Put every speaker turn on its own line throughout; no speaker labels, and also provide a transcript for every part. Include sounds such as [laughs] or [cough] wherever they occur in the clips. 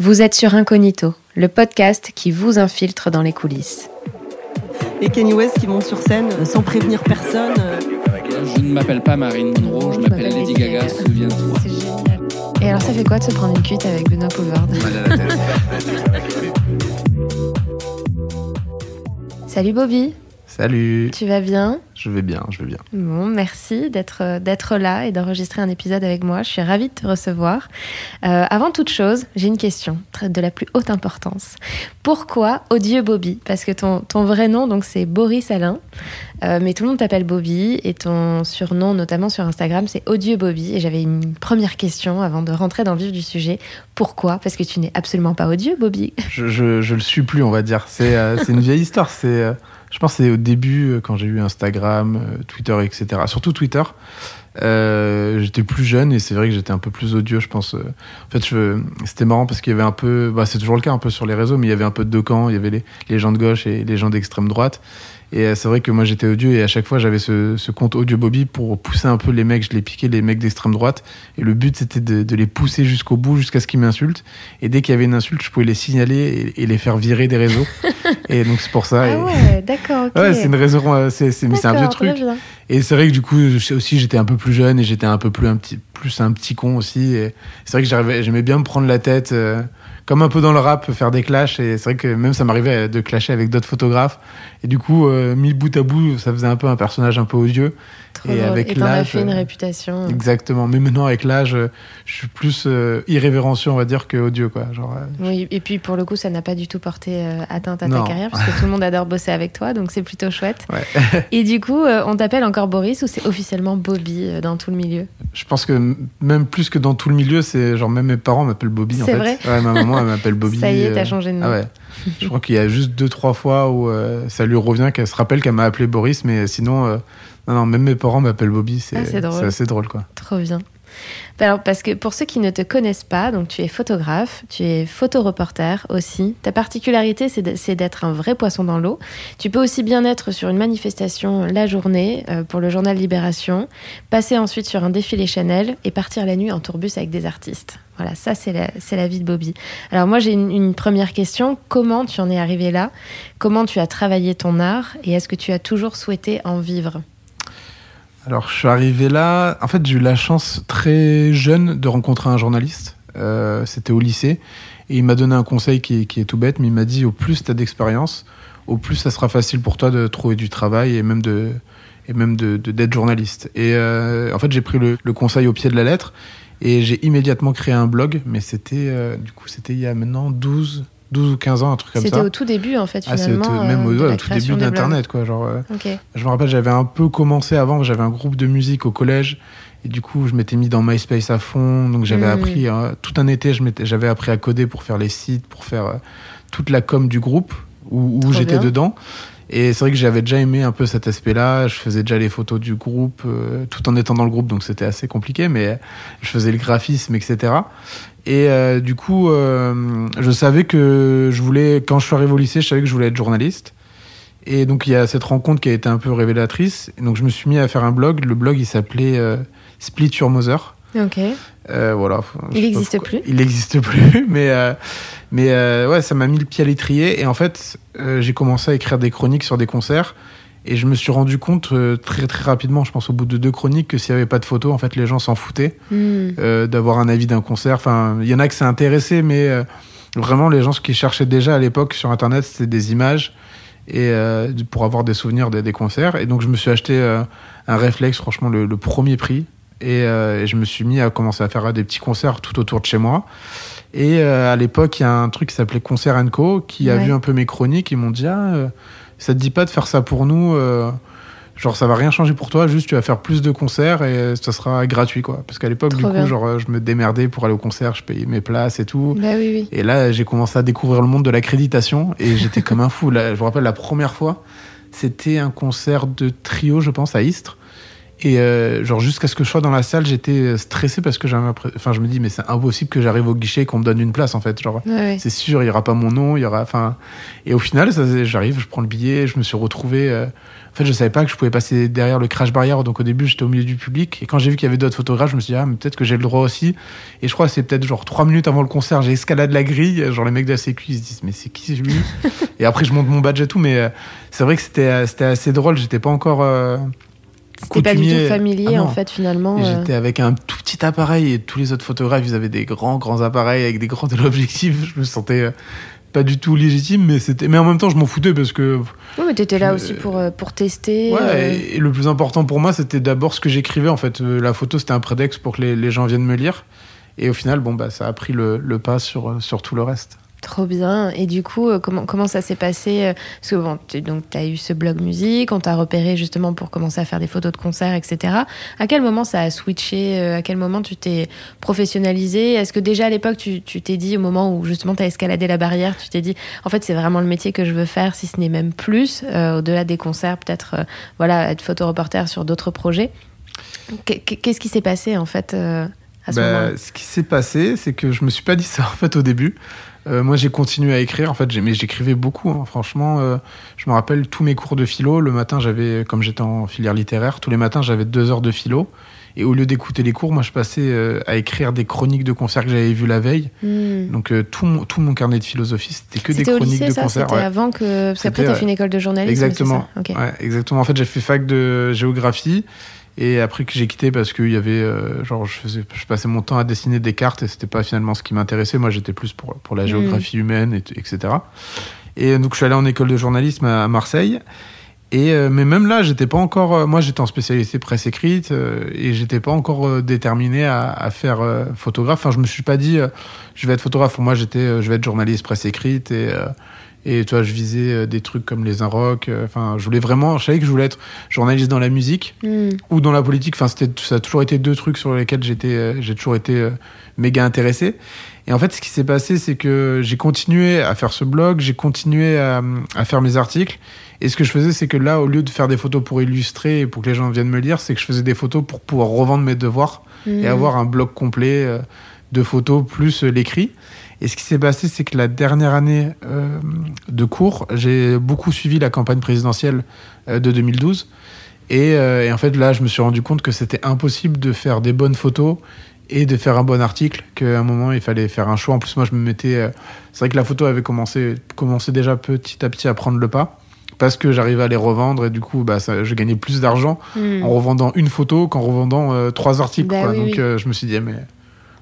Vous êtes sur Incognito, le podcast qui vous infiltre dans les coulisses.
Et Kanye West qui monte sur scène euh, sans prévenir personne. euh.
Je ne m'appelle pas Marine Monroe, je m'appelle Lady Gaga, souviens-toi.
C'est génial. Et alors ça fait quoi de se prendre une cuite avec Benoît Poulvard Salut Bobby,
Salut,
tu vas bien?
Je vais bien, je vais bien.
Bon, merci d'être d'être là et d'enregistrer un épisode avec moi. Je suis ravie de te recevoir. Euh, avant toute chose, j'ai une question de la plus haute importance. Pourquoi Odieux Bobby? Parce que ton, ton vrai nom, donc c'est Boris Alain, Euh, mais tout le monde t'appelle Bobby et ton surnom, notamment sur Instagram, c'est Odieux Bobby. Et j'avais une première question avant de rentrer dans le vif du sujet. Pourquoi? Parce que tu n'es absolument pas odieux, Bobby?
Je, je, je le suis plus, on va dire. C'est euh, une vieille histoire. C'est, euh, je pense que c'est au début, euh, quand j'ai eu Instagram, euh, Twitter, etc. Surtout Twitter. Euh, j'étais plus jeune et c'est vrai que j'étais un peu plus odieux, je pense. euh. En fait, c'était marrant parce qu'il y avait un peu, bah, c'est toujours le cas un peu sur les réseaux, mais il y avait un peu de deux camps. Il y avait les, les gens de gauche et les gens d'extrême droite. Et euh, c'est vrai que moi j'étais odieux et à chaque fois j'avais ce, ce compte odieux Bobby pour pousser un peu les mecs, je les piquais les mecs d'extrême droite. Et le but c'était de, de les pousser jusqu'au bout, jusqu'à ce qu'ils m'insultent. Et dès qu'il y avait une insulte, je pouvais les signaler et, et les faire virer des réseaux. [laughs] et donc c'est pour ça.
Ah ouais, d'accord.
Ouais, c'est une raison, euh, c'est, c'est, mais c'est un vieux truc. Et c'est vrai que du coup, aussi, j'étais un peu plus jeune et j'étais un peu plus un petit, plus un petit con aussi. Et c'est vrai que j'aimais bien me prendre la tête, euh, comme un peu dans le rap, faire des clashs. Et c'est vrai que même ça m'arrivait de clasher avec d'autres photographes. Et du coup, euh, mis bout à bout, ça faisait un peu un personnage un peu odieux.
Trop
Et
drôle.
avec
et t'en as
l'âge,
fait une
euh,
réputation.
Exactement. Mais maintenant, avec l'âge, euh, je suis plus euh, irrévérencieux, on va dire, que odieux, quoi. Genre,
Oui, et puis pour le coup, ça n'a pas du tout porté euh, atteinte à
Non.
ta carrière, parce que tout le monde adore bosser avec toi, donc c'est plutôt chouette.
Ouais. [laughs]
et du coup, euh, on t'appelle encore Boris ou c'est officiellement Bobby dans tout le milieu?
Je pense que même plus que dans tout le milieu, c'est genre même mes parents m'appellent Bobby. en
C'est vrai
Ouais, ma maman elle m'appelle [laughs] Bobby.
Ça y est, t'as changé de nom.
Ah ouais. Je crois qu'il y a juste deux trois fois où ça lui revient qu'elle se rappelle qu'elle m'a appelé Boris, mais sinon, non, non, même mes parents m'appellent Bobby. C'est
Ah,
assez drôle quoi.
Trop bien. Alors, parce que pour ceux qui ne te connaissent pas, donc tu es photographe, tu es photoreporter aussi. Ta particularité, c'est d'être un vrai poisson dans l'eau. Tu peux aussi bien être sur une manifestation la journée euh, pour le journal Libération, passer ensuite sur un défilé Chanel et partir la nuit en tourbus avec des artistes. Voilà, ça c'est la, vie de Bobby. Alors moi j'ai une, une première question. Comment tu en es arrivé là? Comment tu as travaillé ton art? Et est-ce que tu as toujours souhaité en vivre?
Alors je suis arrivé là. En fait, j'ai eu la chance très jeune de rencontrer un journaliste. Euh, C'était au lycée et il m'a donné un conseil qui, est- tout bête, mais il m'a dit au plus tu as d'expérience, au plus ça sera facile pour toi de trouver du travail et même de et même de d'être journaliste. Et euh, en fait, j'ai pris le, le conseil au pied de la lettre et j'ai immédiatement créé un blog, mais c'était euh, du coup c'était il y a maintenant 12 12 ou 15 ans, un truc comme
C'était
ça.
au tout début en fait
Ah,
finalement.
c'était même au, ouais, tout début d'internet quoi, genre euh,
Ok.
je me rappelle, j'avais un peu commencé avant, j'avais un groupe de musique au collège, et du coup, je m'étais mis dans MySpace à fond, donc j'avais
Mm.
appris, euh, tout un été, j'avais appris à coder pour faire les sites, pour faire euh, toute la com du groupe, où, j'étais dedans. Et c'est vrai que j'avais déjà aimé un peu cet aspect-là, je faisais déjà les photos du groupe, euh, tout en étant dans le groupe, donc c'était assez compliqué, mais je faisais le graphisme, etc. Et euh, du coup, euh, je savais que je voulais, quand je suis arrivé au lycée, je savais que je voulais être journaliste. Et donc il y a cette rencontre qui a été un peu révélatrice. Et donc je me suis mis à faire un blog. Le blog il s'appelait euh, Split Your Mother.
Ok.
Euh, voilà.
Il
Je sais pas
existe
pourquoi-
plus
Il n'existe plus. [laughs] Mais mais ouais, ça m'a mis le pied à l'étrier. Et en fait, j'ai commencé à écrire des chroniques sur des concerts. Et je me suis rendu compte euh, très très rapidement, je pense au bout de deux chroniques, que s'il n'y avait pas de photos, en fait, les gens s'en foutaient
Hmm.
euh, d'avoir un avis d'un concert. Enfin, il y en a que ça intéressé, mais euh, vraiment, les gens ce qu'ils cherchaient déjà à l'époque sur Internet, c'était des images et pour avoir des souvenirs des, des concerts. Et donc, je me suis acheté un réflexe, franchement, le, le premier prix. Et, et je me suis mis à commencer à faire des petits concerts tout autour de chez moi. Et à l'époque, il y a un truc qui s'appelait Concert Co. qui a vu un peu mes chroniques. Ils m'ont dit Ah, ça te dit pas de faire ça pour nous euh, Genre, ça va rien changer pour toi, juste tu vas faire plus de concerts et ça sera gratuit, quoi. Parce qu'à l'époque, du coup,
bien.
genre, je me démerdais pour aller au concert, je payais mes places et tout.
Bah oui, oui.
Et là, j'ai commencé à découvrir le monde de l'accréditation et j'étais comme un fou. Là, je me rappelle la première fois, c'était un concert de trio, je pense, à Istres. Et euh, genre jusqu'à ce que je sois dans la salle, j'étais stressé parce que j'avais, enfin je me dis mais c'est impossible que j'arrive au guichet et qu'on me donne une place en fait. Genre
Ouais,
c'est sûr, il y aura pas mon nom, il y aura, enfin. Et au final, j'arrive, je prends le billet, je me suis retrouvé. euh, En fait, je savais pas que je pouvais passer derrière le crash barrière, donc au début, j'étais au milieu du public. Et quand j'ai vu qu'il y avait d'autres photographes, je me suis dit ah mais peut-être que j'ai le droit aussi. Et je crois que c'est peut-être genre trois minutes avant le concert, j'ai escaladé la grille. Genre les mecs de la Sécu ils se disent mais c'est qui lui? [laughs] Et après je monte mon badge et tout, mais euh, c'est vrai que c'était euh, c'était assez drôle. J'étais pas encore.
C'était pas du tout familier
Ah
en fait finalement. Euh.
J'étais avec un tout petit appareil et tous les autres photographes, ils avaient des grands, grands appareils avec des grands téléobjectifs. Je me sentais euh, pas du tout légitime, mais c'était, mais en même temps, je m'en foutais parce que,
Oui, mais t'étais là aussi pour, euh, pour tester.
ouais,
euh,
et, le plus important pour moi, c'était d'abord ce que j'écrivais. En fait, la photo, c'était un prétexte pour que les, les gens viennent me lire. Et au final, bon, bah, ça a pris le, le pas sur, sur tout le reste.
Trop bien. Et du coup, euh, comment, comment ça s'est passé euh, Parce que bon, tu donc, as eu ce blog musique, on t'a repéré justement pour commencer à faire des photos de concerts, etc. À quel moment ça a switché euh, À quel moment tu t'es professionnalisé? Est-ce que déjà à l'époque, tu tu t'es dit, au moment où justement tu as escaladé la barrière, tu t'es dit, en fait, c'est vraiment le métier que je veux faire, si ce n'est même plus, euh, au-delà des concerts, peut-être euh, voilà, être photoreporter sur d'autres projets? Qu'est- Qu'est-ce qui s'est passé en fait euh, à ce
Bah,
moment-là?
ce qui s'est passé, c'est que je me suis pas dit ça en fait au début. Euh, moi, j'ai continué à écrire. En fait, j'ai- mais j'écrivais beaucoup. hein. Franchement, euh, je me rappelle tous mes cours de philo. Le matin, j'avais, comme j'étais en filière littéraire, tous les matins, j'avais deux heures de philo. Et au lieu d'écouter les cours, moi, je passais euh, à écrire des chroniques de concerts que j'avais vus la veille.
Hmm.
Donc, euh, tout, mon, tout mon carnet de philosophie, c'était que des
C'était au
chroniques
lycée,
de
ça
concerts.
C'était
ouais.
avant que. Parce qu'après, t'as fait une école de journalisme.
Exactement.
c'est ça Ok.
Ouais, exactement. En fait, j'ai fait fac de géographie. Et après que j'ai quitté parce qu'il y avait, euh, genre, je, faisais, je passais mon temps à dessiner des cartes et c'était pas finalement ce qui m'intéressait. Moi, j'étais plus pour, pour la
Mm.
géographie humaine, et, etc. Et donc, je suis allé en école de journalisme à, à Marseille. Et, euh, mais même là, j'étais pas encore. euh, moi, j'étais en spécialité presse écrite euh, et j'étais pas encore déterminé à, à faire photographe. Enfin, je me suis pas dit, je vais être photographe. Pour moi, j'étais, je vais être journaliste presse écrite et. Et tu vois, je visais euh, des trucs comme les Inrock. euh, Enfin, je voulais vraiment. Je savais que je voulais être journaliste dans la musique
Hmm.
ou dans la politique. Enfin, c'était, ça a toujours été deux trucs sur lesquels j'étais, euh, j'ai toujours été méga intéressé. Et en fait, ce qui s'est passé, c'est que j'ai continué à faire ce blog, j'ai continué à, à faire mes articles. Et ce que je faisais, c'est que là, au lieu de faire des photos pour illustrer et pour que les gens viennent me lire, c'est que je faisais des photos pour pouvoir revendre mes devoirs et
Hmm.
avoir un blog complet de photos plus l'écrit. Et ce qui s'est passé, c'est que la dernière année euh, de cours, j'ai beaucoup suivi la campagne présidentielle euh, de 2012. Et, euh, et en fait, là, je me suis rendu compte que c'était impossible de faire des bonnes photos et de faire un bon article, qu'à un moment, il fallait faire un choix. En plus, moi, je me mettais... euh, c'est vrai que la photo avait commencé, commencé déjà petit à petit à prendre le pas, parce que j'arrivais à les revendre, et du coup, bah, ça, je gagnais plus d'argent
Hmm.
en revendant une photo qu'en revendant euh, trois articles.
Bah
quoi.
oui,
Donc
oui.
euh, je me suis dit, eh, mais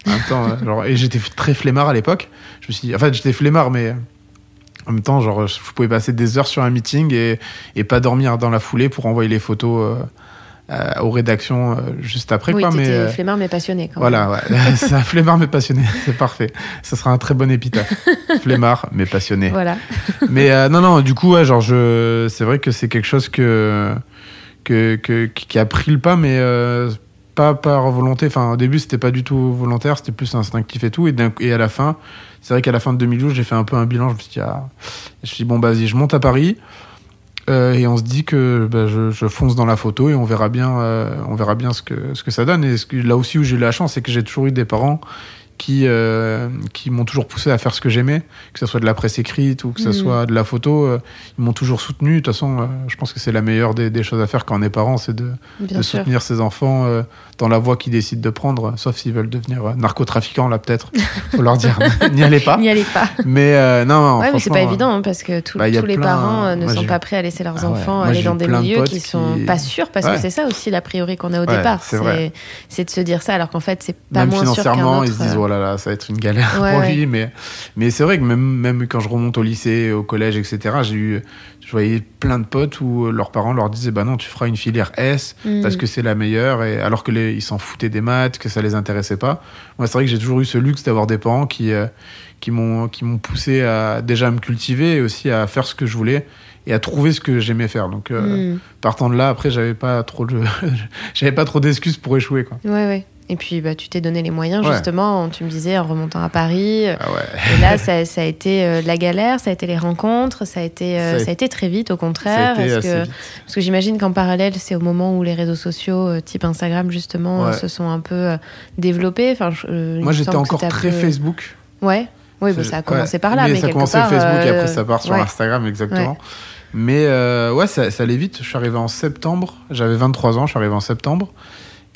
en même temps, euh, genre, et j'étais très flemmard à l'époque. Je me suis dit, en fait, j'étais flemmard, mais en même temps, genre, je pouvais passer des heures sur un meeting et, et pas dormir dans la foulée pour envoyer les photos euh, euh, aux rédactions euh, juste après.
Oui,
quoi, mais euh,
flemmard mais passionné quand
voilà, ouais. [laughs] c'est un flemmard mais passionné, [laughs] c'est parfait. Ça sera un très bon épitaphe. [laughs] flemmard mais passionné.
Voilà.
Mais euh, non, non, du coup, ouais, genre, je... c'est vrai que c'est quelque chose que, que, que- qui a pris le pas, mais pas par volonté. Enfin, au début, c'était pas du tout volontaire, c'était plus instinctif et tout. Et, à la fin, c'est vrai qu'à la fin de 2012, j'ai fait un peu un bilan. Je me suis dit, ah, je bon, bah, vas-y, je monte à Paris. euh, et on se dit que bah, je, fonce dans la photo et on verra bien, euh, on verra bien ce que, ce que ça donne. Et là aussi où j'ai eu la chance, c'est que j'ai toujours eu des parents qui, euh, qui m'ont toujours poussé à faire ce que j'aimais, que ce soit de la presse écrite ou que ce
Mhm.
soit de la photo. euh, ils m'ont toujours soutenu. De toute façon, euh, je pense que c'est la meilleure des, des choses à faire quand on est parent, c'est de, de soutenir ses enfants dans la voie qu'ils décident de prendre, sauf s'ils veulent devenir narcotrafiquants, là peut-être. [laughs] Faut leur dire, [laughs] n'y allez pas.
N'y allez pas.
Mais non, non,
Ouais, mais c'est pas évident hein, parce que tout-
bah,
tous les
plein-
parents ne sont pas prêts à laisser leurs
Ah
enfants aller dans des
de
milieux
potes
qui sont
qui-
pas sûrs parce
Ouais.
que c'est ça aussi l'a priori qu'on a au départ.
c'est
de se dire ça alors qu'en fait c'est pas
même
moins sûr qu'un autre.
Oh là là, ça va être une galère
Ouais,
pour
ouais.
lui. Mais, mais c'est vrai que même, même quand je remonte au lycée, au collège, etc., j'ai eu, je voyais plein de potes où leurs parents leur disaient bah non, tu feras une filière S
hmm.
parce que c'est la meilleure, et alors que les, ils s'en foutaient des maths, que ça les intéressait pas. Moi, c'est vrai que j'ai toujours eu ce luxe d'avoir des parents qui, euh, qui m'ont qui m'ont poussé à déjà à me cultiver et aussi à faire ce que je voulais et à trouver ce que j'aimais faire. Donc euh,
Hmm.
partant de là, après, j'avais pas trop [laughs] j'avais pas trop d'excuses pour échouer quoi.
Ouais, ouais. Et puis, bah, tu t'es donné les moyens,
Ouais.
justement, tu me disais, en remontant à Paris.
Ah ouais.
Et là, ça, ça a été euh, la galère, ça a été les rencontres, ça a été, euh,
Ça a-
ça a été très vite, au contraire.
assez
que-
vite.
Parce que j'imagine qu'en parallèle, c'est au moment où les réseaux sociaux, euh, type Instagram, justement,
Ouais.
euh, se sont un peu euh, développés. Enfin, je- euh, il
Moi, j'étais encore très
peu-
Facebook.
Ouais. Oui, bah, ça a commencé par là, mais,
ça a commencé
part,
Facebook et
euh,
après ça part sur. Instagram, exactement. Mais euh, ouais, ça, ça allait vite. Je suis arrivé en septembre. J'avais 23 ans, je suis arrivé en septembre.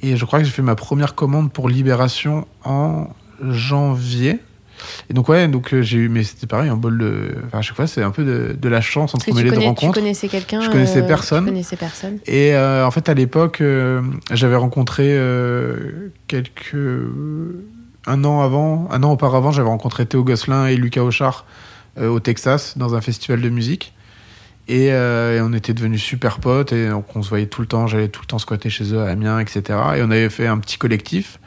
Et je crois que j'ai fait ma première commande pour Libération en janvier. Et donc, ouais, donc euh, j'ai eu, mais c'était pareil, un bol de. Enfin, à chaque fois, c'est un peu de, de la chance
tu,
entremêlée de
connais, tu
rencontres.
connaissais quelqu'un
Je connaissais
euh,
personne.
Tu connaissais personne.
Et euh, en fait, à l'époque, euh, j'avais rencontré euh, quelques. Un an avant, un an auparavant, j'avais rencontré Théo Gosselin et Lucas Auchard euh, au Texas dans un festival de musique. Et, euh, et on était devenus super potes et donc on se voyait tout le temps. J'allais tout le temps squatter chez eux à Amiens, etc. Et on avait fait un petit collectif.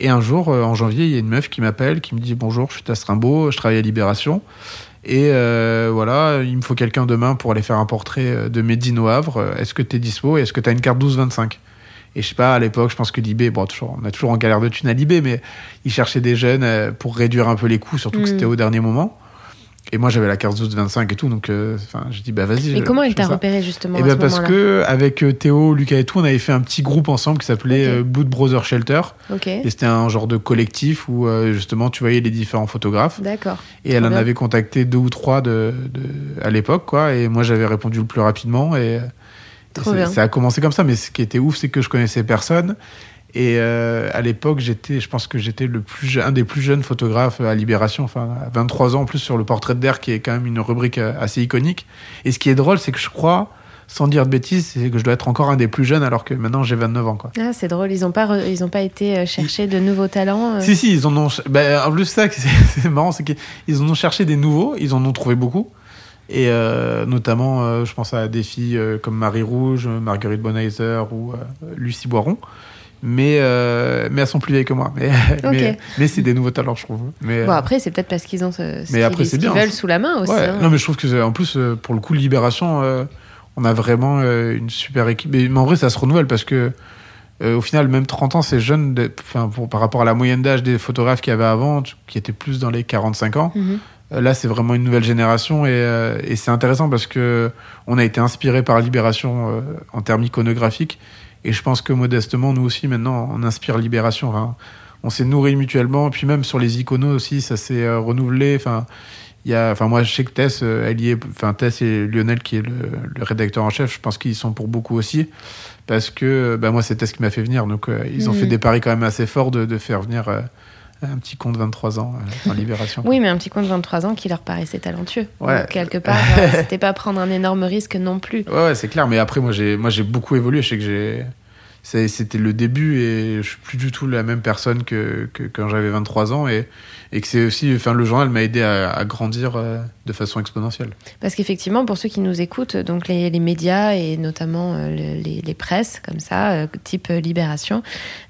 Et un jour, euh, en janvier, il y a une meuf qui m'appelle, qui me dit bonjour, je suis Tass Rimbaud, je travaille à Libération. Et euh, voilà, il me faut quelqu'un demain pour aller faire un portrait de Médine au Havre. Est-ce que tu es dispo? Et est-ce que tu as une carte 12-25 Et je sais pas, à l'époque, je pense que Libé, bon, toujours, on a toujours en galère de thunes à Libé, mais il cherchait des jeunes pour réduire un peu les coûts, surtout que
Mm.
c'était au dernier moment. Et moi, j'avais la carte 12-25 et tout, donc euh, enfin, j'ai dit, bah vas-y.
Et comment elle t'a repéré, justement
Eh
à
ben
ce
parce que avec euh, Théo, Lucas et tout, on avait fait un petit groupe ensemble qui s'appelait
Ok.
euh, Blood Brother Shelter.
Ok,
Et c'était un genre de collectif où justement tu voyais les différents photographes.
d'accord.
Et elle en
bien.
avait contacté deux ou trois de, de- à l'époque, quoi. Et moi, j'avais répondu le plus rapidement. Et, et
bien.
ça a commencé comme ça. Mais ce qui était ouf, c'est que je connaissais personne. Et euh, à l'époque, j'étais, je pense que j'étais le plus, un des plus jeunes photographes à Libération. Enfin, à 23 ans en plus sur le portrait de d'air, qui est quand même une rubrique euh, assez iconique. Et ce qui est drôle, c'est que je crois, sans dire de bêtises, c'est que je dois être encore un des plus jeunes, alors que maintenant j'ai 29 ans, quoi.
Ah, c'est drôle, ils n'ont pas, re- ils ont pas été euh, chercher de nouveaux talents. euh?
Si, si, ils en ont. Ben, en plus, ça, [laughs] c'est marrant, c'est qu'ils en ont cherché des nouveaux, ils en ont trouvé beaucoup. Et euh, notamment, euh, je pense à des filles comme Marie Rouge, Marguerite Bonheiser ou Lucie Boiron. Mais, euh, mais elles sont plus vieilles que moi. Mais, [laughs] mais, mais c'est des nouveaux talents, je trouve. Mais,
Bon, après, c'est peut-être parce qu'ils ont ce, ce
Mais après,
qu'ils- veulent sous la main aussi.
ouais.
hein.
Non, mais je trouve que, en plus, euh, pour le coup, Libération, euh, on a vraiment euh, une super équipe. Mais, mais en vrai, ça se renouvelle parce que, au final, même 30 ans, c'est jeune pour- par rapport à la moyenne d'âge des photographes qu'il y avait avant, qui étaient plus dans les 45 ans.
Mhm.
Là, c'est vraiment une nouvelle génération et, euh, et c'est intéressant parce que on a été inspiré par Libération euh, en termes iconographiques et je pense que modestement, nous aussi maintenant, on inspire Libération. Enfin, on s'est nourri mutuellement puis même sur les iconos aussi, ça s'est euh, renouvelé. Enfin, il y a, enfin moi, je sais que Tess, euh, elle y est. Enfin, Tess et Lionel qui est le, le rédacteur en chef, je pense qu'ils sont pour beaucoup aussi parce que bah, moi, c'est Tess qui m'a fait venir, donc euh, ils ont fait des paris quand même assez forts de, de faire venir. euh, un petit con de 23 ans euh, en libération.
Oui, mais un petit coin de 23 ans qui leur paraissait talentueux.
Ouais.
Donc, quelque part, [laughs] euh, c'était pas prendre un énorme risque non plus.
Ouais, ouais, c'est clair. Mais après, moi, j'ai, moi, j'ai beaucoup évolué. Je sais que j'ai, c'était le début et je suis plus du tout la même personne que, que quand j'avais 23 ans et, et que c'est aussi, enfin, le journal m'a aidé à, à grandir euh, de façon exponentielle.
Parce qu'effectivement, pour ceux qui nous écoutent, donc les, les médias et notamment euh, le- les, les presses, comme ça, euh, type Libération,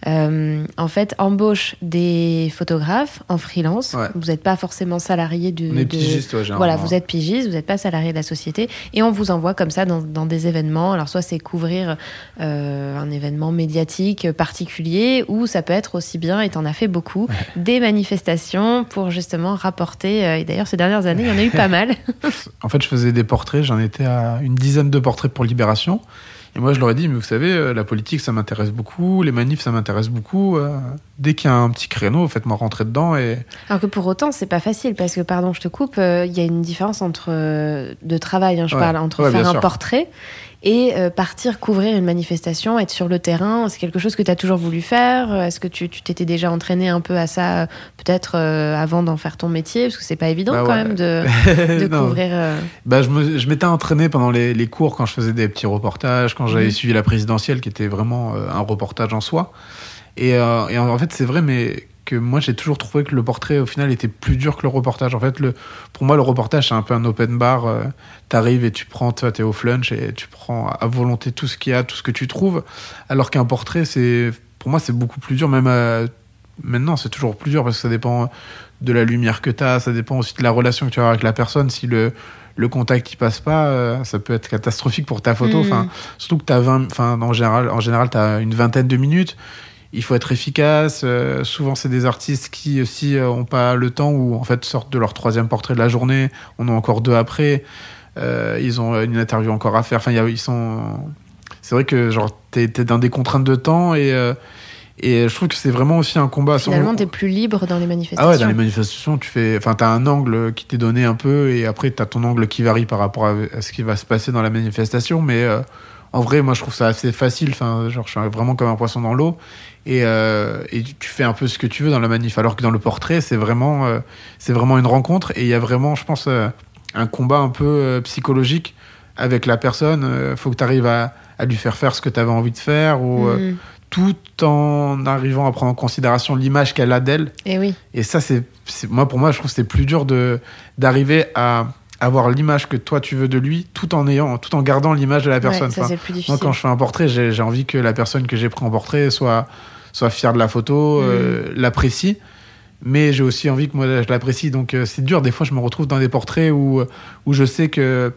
en fait, embauchent des photographes en freelance.
Ouais.
Vous n'êtes pas forcément salarié du.
On est
de-
pigiste, ouais.
Voilà, vous êtes pigiste, vous n'êtes pas salarié de la société, et on vous envoie comme ça dans, dans des événements. Alors, soit c'est couvrir un événement médiatique particulier, ou ça peut être aussi bien, et t'en as fait beaucoup, des manifestations pour justement rapporter. euh, et d'ailleurs, ces dernières années, il y en a eu pas mal. [laughs] [laughs]
En fait, je faisais des portraits. J'en étais à une dizaine de portraits pour Libération. Et moi, je leur ai dit, mais vous savez, euh, la politique, ça m'intéresse beaucoup. Les manifs, ça m'intéresse beaucoup. Euh, dès qu'il y a un petit créneau, faites-moi rentrer dedans. Et
Alors que pour autant, c'est pas facile parce que, pardon, je te coupe, euh, il y a une différence entre euh, de travail, hein, je
Ouais.
parle, entre
Ouais,
faire un
sûr.
portrait et euh, partir couvrir une manifestation, être sur le terrain. C'est quelque chose que tu as toujours voulu faire? Est-ce que tu t'étais déjà entraîné un peu à ça, euh, peut-être euh, avant d'en faire ton métier? Parce que c'est pas évident
Bah
quand même de, [laughs] couvrir. euh,
Bah, je m'étais entraîné pendant les, les cours quand je faisais des petits reportages, quand j'avais
Mhm.
suivi la présidentielle, qui était vraiment un reportage en soi. Et, en fait, c'est vrai, mais que moi, j'ai toujours trouvé que le portrait, au final, était plus dur que le reportage. En fait, le, pour moi, le reportage, c'est un peu un open bar. euh, T'arrives et tu prends, toi, t'es au flunch et tu prends à volonté tout ce qu'il y a, tout ce que tu trouves. Alors qu'un portrait, c'est, pour moi, c'est beaucoup plus dur, même euh, maintenant, c'est toujours plus dur parce que ça dépend de la lumière que tu as, ça dépend aussi de la relation que tu as avec la personne. Si le, le contact il passe pas, euh, ça peut être catastrophique pour ta photo.
Mhm.
Enfin, surtout que tu as 20, enfin, en général, en général tu as une vingtaine de minutes. Il faut être efficace. Euh, souvent, c'est des artistes qui aussi euh, ont pas le temps ou en fait sortent de leur troisième portrait de la journée. On a encore deux après. Euh, ils ont une interview encore à faire. Enfin, ils sont. C'est vrai que genre t'es es dans des contraintes de temps et et je trouve que c'est vraiment aussi un combat.
Finalement, t'es plus libre dans les manifestations.
Ah ouais, dans les manifestations, tu fais, enfin, t'as un angle qui t'est donné un peu, et après t'as ton angle qui varie par rapport à, ce qui va se passer dans la manifestation. Mais en vrai, moi, je trouve ça assez facile. Enfin, genre, je suis vraiment comme un poisson dans l'eau. Et, euh, et, tu fais un peu ce que tu veux dans la manif. Alors que dans le portrait, c'est vraiment, euh, c'est vraiment une rencontre. Et il y a vraiment, je pense, euh, un combat un peu psychologique avec la personne. Il faut que tu arrives à, à, lui faire faire ce que tu avais envie de faire. Ou, mm. tout en arrivant à prendre en considération l'image qu'elle a d'elle.
Et oui.
Et ça, c'est, moi, pour moi, je trouve que c'est plus dur de, d'arriver à avoir l'image que toi tu veux de lui tout en ayant tout en gardant l'image de la personne.
ça, c'est plus difficile.
Moi quand je fais un portrait, j'ai envie que la personne que j'ai pris en portrait soit soit fière de la photo, mm. euh, l'apprécie. Mais j'ai aussi envie que moi je l'apprécie. Donc euh, c'est dur. Des fois, je me retrouve dans des portraits où, où je sais que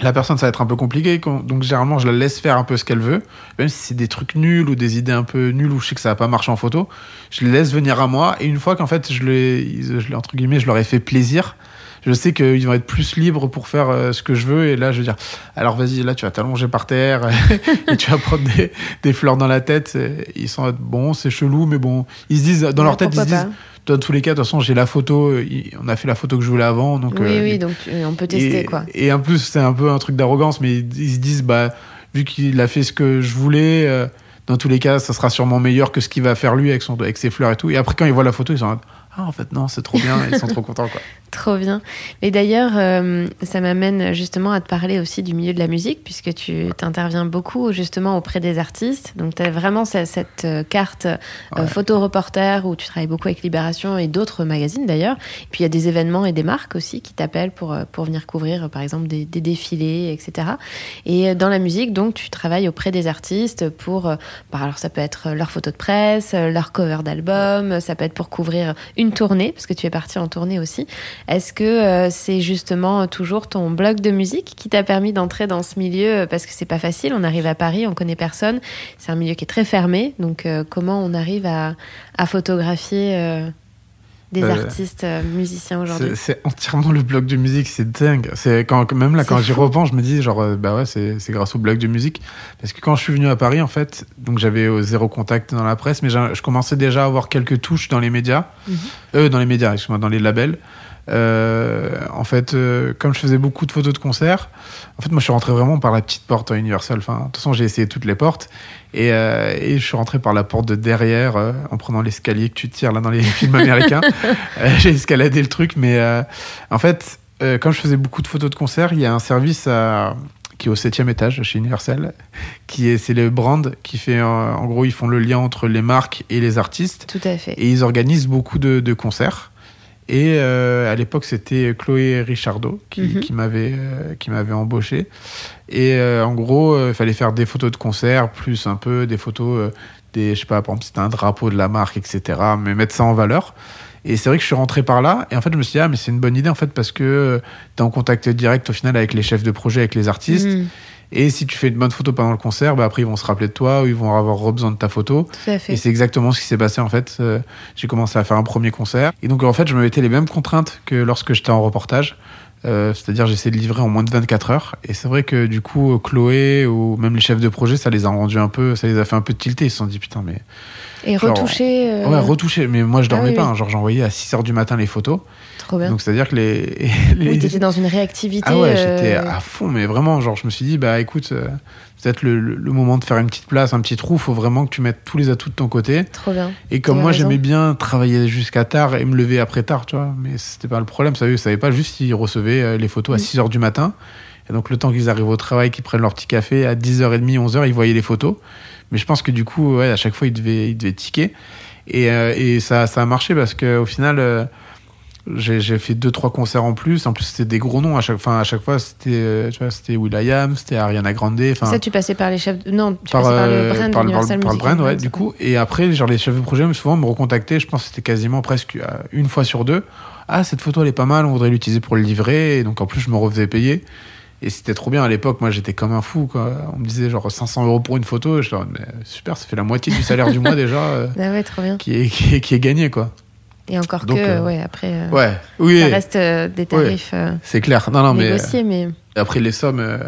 la personne, ça va être un peu compliqué. Donc généralement, je la laisse faire un peu ce qu'elle veut. Même si c'est des trucs nuls ou des idées un peu nulles ou je sais que ça va pas marcher en photo, je les laisse venir à moi. Et une fois qu'en fait, je, les, je, entre guillemets, je leur ai fait plaisir, je sais qu'ils vont être plus libres pour faire euh, ce que je veux. Et là, je veux dire, alors vas-y, là, tu vas t'allonger par terre [laughs] et tu vas prendre des, des, fleurs dans la tête. ils sont bon, c'est chelou, mais bon, ils se disent, dans leur tête, ils se disent, dans tous les cas, de toute façon, j'ai la photo. On a fait la photo que je voulais avant. Donc,
oui, euh, oui, donc on peut tester,
et,
quoi.
Et en plus, c'est un peu un truc d'arrogance, mais ils se disent, bah, vu qu'il a fait ce que je voulais, euh, dans tous les cas, ça sera sûrement meilleur que ce qu'il va faire lui avec, son, avec ses fleurs et tout. Et après, quand ils voient la photo, ils sont ah en fait non c'est trop bien ils sont trop [laughs] contents quoi
trop bien. Et d'ailleurs euh, ça m'amène justement à te parler aussi du milieu de la musique puisque tu t'interviens beaucoup justement auprès des artistes. Donc tu as vraiment cette, euh, carte euh, photo reporter où tu travailles beaucoup avec Libération et d'autres magazines d'ailleurs. Puis il y a des événements et des marques aussi qui t'appellent pour pour venir couvrir par exemple des, des, défilés etc et dans la musique donc tu travailles auprès des artistes pour bah, alors ça peut être leur photo de presse leur cover d'album ça peut être pour couvrir une une tournée, parce que tu es parti en tournée aussi. Est-ce que euh, c'est justement toujours ton blog de musique qui t'a permis d'entrer dans ce milieu Parce que c'est pas facile, on arrive à Paris, on connaît personne, c'est un milieu qui est très fermé, donc euh, comment on arrive à, photographier euh, des artistes musiciens aujourd'hui?
C'est entièrement le blog de musique, c'est dingue. C'est quand même là quand j'y repense, je me dis genre bah ouais c'est grâce au blog de musique. Parce que quand je suis venu à Paris en fait, donc j'avais zéro contact dans la presse, mais je commençais déjà à avoir quelques touches dans les médias, euh, dans les médias, excuse-moi, dans les labels. Euh, en fait, euh, comme je faisais beaucoup de photos de concerts, en fait, moi, je suis rentré vraiment par la petite porte à Universal. Enfin, de toute façon, j'ai essayé toutes les portes et, euh, et, je suis rentré par la porte de derrière en prenant l'escalier que tu tires là dans les [laughs] films américains. [laughs] j'ai escaladé le truc, mais en fait, comme je faisais beaucoup de photos de concerts, il y a un service qui est au septième étage chez Universal, qui est c'est le brand qui fait en gros ils font le lien entre les marques et les artistes.
Tout à fait.
Et ils organisent beaucoup de, de concerts. Et euh, à l'époque, c'était Chloé Richardot qui, mhm. qui m'avait euh, qui m'avait embauché. Et euh, en gros, il fallait faire des photos de concert, plus un peu des photos des, je sais pas, par exemple, c'était un drapeau de la marque, etc. Mais mettre ça en valeur. Et c'est vrai que je suis rentré par là. Et en fait, je me suis dit, ah, mais c'est une bonne idée, en fait, parce que tu es en contact direct au final avec les chefs de projet, avec les artistes. Mhm. Et si tu fais une bonne photo pendant le concert, bah après ils vont se rappeler de toi ou ils vont avoir besoin de ta photo. Et c'est exactement ce qui s'est passé en fait. Euh, j'ai commencé à faire un premier concert. Et donc en fait, je me mettais les mêmes contraintes que lorsque j'étais en reportage. Euh, c'est-à-dire j'essaie de livrer en moins de 24 heures. Et c'est vrai que du coup, Chloé ou même les chefs de projet, ça les a rendus un peu, ça les a fait un peu tilter. Ils se sont dit putain, mais.
Et retoucher. Euh,
ouais, retoucher. Mais moi, je dormais ah pas. Hein. Genre, j'envoyais à 6 heures du matin les photos.
Trop bien.
Donc, c'est-à-dire que les. [laughs] les...
Oui, t'étais dans une réactivité.
Ah ouais, j'étais à fond. Mais vraiment, genre, je me suis dit, bah écoute, peut-être le, le, moment de faire une petite place, un petit trou. Faut vraiment que tu mettes tous les atouts de ton côté.
Trop bien.
Et comme moi, j'aimais bien travailler jusqu'à tard et me lever après tard, tu vois. Mais c'était pas le problème. Ça, savait pas juste s'ils recevaient euh, les photos à 6 mm. h du matin. Et donc, le temps qu'ils arrivent au travail, qu'ils prennent leur petit café, à 10h30, 11h, ils voyaient les photos. Mais je pense que du coup, ouais, à chaque fois, ils devaient, ils devaient ticker. Et, euh, et ça, ça a marché parce qu'au final, euh, j'ai fait deux trois concerts en plus. En plus c'était des gros noms à chaque fin à chaque fois c'était euh, c'était Will.i.am c'était Ariana Grande
ça tu passais par les chefs non tu par, passais par le brand par, Universal
par, par le brand ouais du coup. et après genre les chefs de projet souvent me recontactaient. Je pense que c'était quasiment presque une fois sur deux. Ah cette photo elle est pas mal on voudrait l'utiliser pour le livrer. Et donc en plus je me refaisais payer Et c'était trop bien à l'époque. Moi, j'étais comme un fou. Quoi. On me disait genre 500 euros pour une photo. Je disais, mais super, ça fait la moitié du salaire du mois déjà euh, [laughs]
Ah ouais, trop bien.
qui, est, qui, est, qui est gagné. quoi.
Et encore
Donc,
que,
euh,
ouais, après, euh,
Ouais, oui,
ça reste euh, des tarifs
c'est clair. Non, non, mais... après les sommes, euh,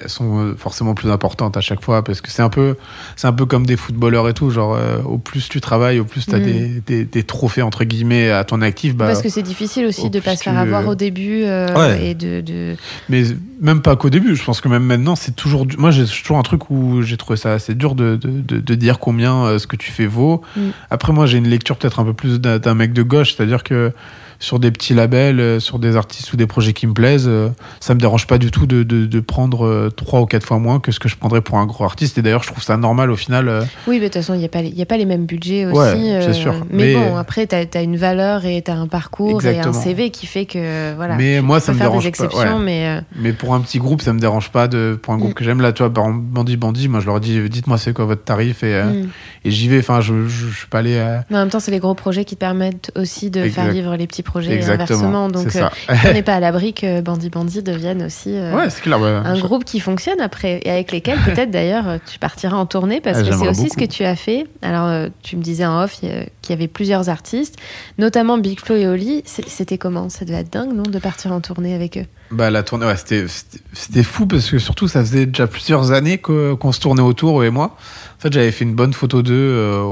elles sont euh, forcément plus importantes à chaque fois parce que c'est un peu, c'est un peu comme des footballeurs et tout. Genre, euh, au plus tu travailles, au plus tu as
Mm.
des, des, des trophées entre guillemets à ton actif. Bah,
Parce que c'est difficile aussi
au
de pas se faire
tu-
avoir au début euh,
Ouais.
et de, de...
Mais même pas qu'au début, je pense que même maintenant, c'est toujours. du- Moi, j'ai toujours un truc où j'ai trouvé ça assez dur de, de, de, de dire combien euh, ce que tu fais vaut.
Mm.
Après, moi, j'ai une lecture peut-être un peu plus d'un d'un mec de gauche, c'est-à-dire que sur des petits labels, euh, sur des artistes ou des projets qui me plaisent, euh, ça me dérange pas du tout de, de, de prendre euh, trois ou quatre fois moins que ce que je prendrais pour un gros artiste. Et d'ailleurs, je trouve ça normal au final.
Oui, mais de toute façon, il n'y a, pas les- y a pas les mêmes budgets aussi.
Ouais, c'est sûr.
Mais,
Mais-
bon, après, tu as, une valeur et tu as un parcours et un CV qui fait que, voilà,
Mais moi, ça me dérange
des
pas,
exceptions,
ouais.
mais... euh,
Mais pour un petit groupe, ça me dérange pas de pour un groupe
Mm.
que j'aime. Là, tu vois, Bandit Bandit, moi, je leur dis, dites-moi c'est quoi votre tarif et,
mm.
et j'y vais. Enfin, je, je, je suis pas allé. à-
Mais en même temps, c'est les gros projets qui te permettent aussi de faire vivre les petits projets et
Exactement.
inversement. Donc, euh,
ça.
on [laughs] n'est pas à l'abri que Bandit Bandit devienne aussi euh,
ouais, clair. ouais.
un
Je-
groupe qui fonctionne après et avec lesquels [laughs] peut-être d'ailleurs euh, tu partiras en tournée parce
Ah,
que c'est aussi ce que tu as fait. Alors, tu me disais en off qu'il y avait plusieurs artistes, notamment Big Flo et Oli. C'était comment? Ça devait être dingue, non, de partir en tournée avec eux?
Bah la tournée, ouais, c'était fou parce que surtout ça faisait déjà plusieurs années qu'on se tournait autour eux et moi. En fait, j'avais fait une bonne photo d'eux euh,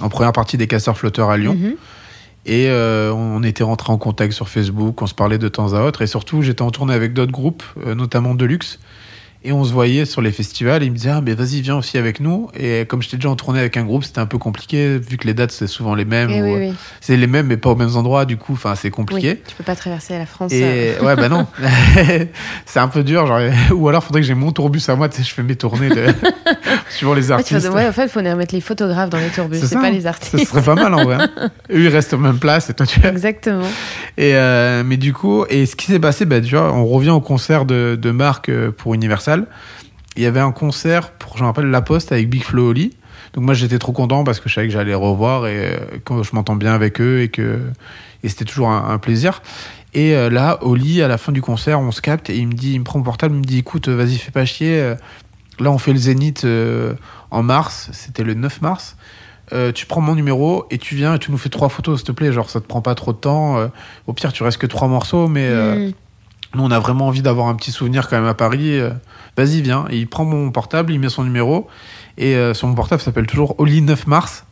en première partie des casseurs flotteurs à Lyon
Mhm.
Et euh, on était rentré en contact sur Facebook, on se parlait de temps à autre et surtout j'étais en tournée avec d'autres groupes, euh, notamment Deluxe. Et on se voyait sur les festivals, et il me disait ah mais vas-y viens aussi avec nous. Et comme j'étais déjà en tournée avec un groupe, c'était un peu compliqué vu que les dates c'est souvent les mêmes.
Eh
ou,
oui,
euh,
oui.
C'est les mêmes mais pas aux mêmes endroits, du coup, enfin c'est compliqué.
Oui, tu peux pas traverser la France. euh,
Et ouais, bah non. [laughs] [laughs] c'est un peu dur. Genre, [laughs] ou alors, faudrait que j'ai mon tourbus à moi. Tu sais, je fais mes tournées de... suivant les artistes.
ouais, en fait, il faut remettre les photographes dans les tourbus,
C'est
pas les
Ça
artistes.
serait pas mal en vrai. hein. Eux, ils restent aux mêmes places et toi, tu
Exactement.
Et euh, mais du coup, et ce qui s'est passé, bah, tu vois, on revient au concert de, de Marc pour Universal. Il y avait un concert pour, je me rappelle, La Poste avec Big Flo Oli. Donc moi, j'étais trop content parce que je savais que j'allais revoir et euh, quand je m'entends bien avec eux et que et c'était toujours un, plaisir. Et euh, là, Oli, à la fin du concert, on se capte et il me dit, il me prend mon portable, il me dit, écoute, euh, vas-y, fais pas chier. Là, on fait le Zénith en mars. C'était le 9 mars. Tu prends mon numéro et tu viens et tu nous fais trois photos, s'il te plaît. Genre, ça te prend pas trop de temps. au pire, tu restes que trois morceaux, mais
Mm.
Nous, on a vraiment envie d'avoir un petit souvenir quand même à Paris. euh, Vas-y, viens. Et il prend mon portable, il met son numéro. Et euh, sur mon portable, s'appelle toujours Oli 9 mars.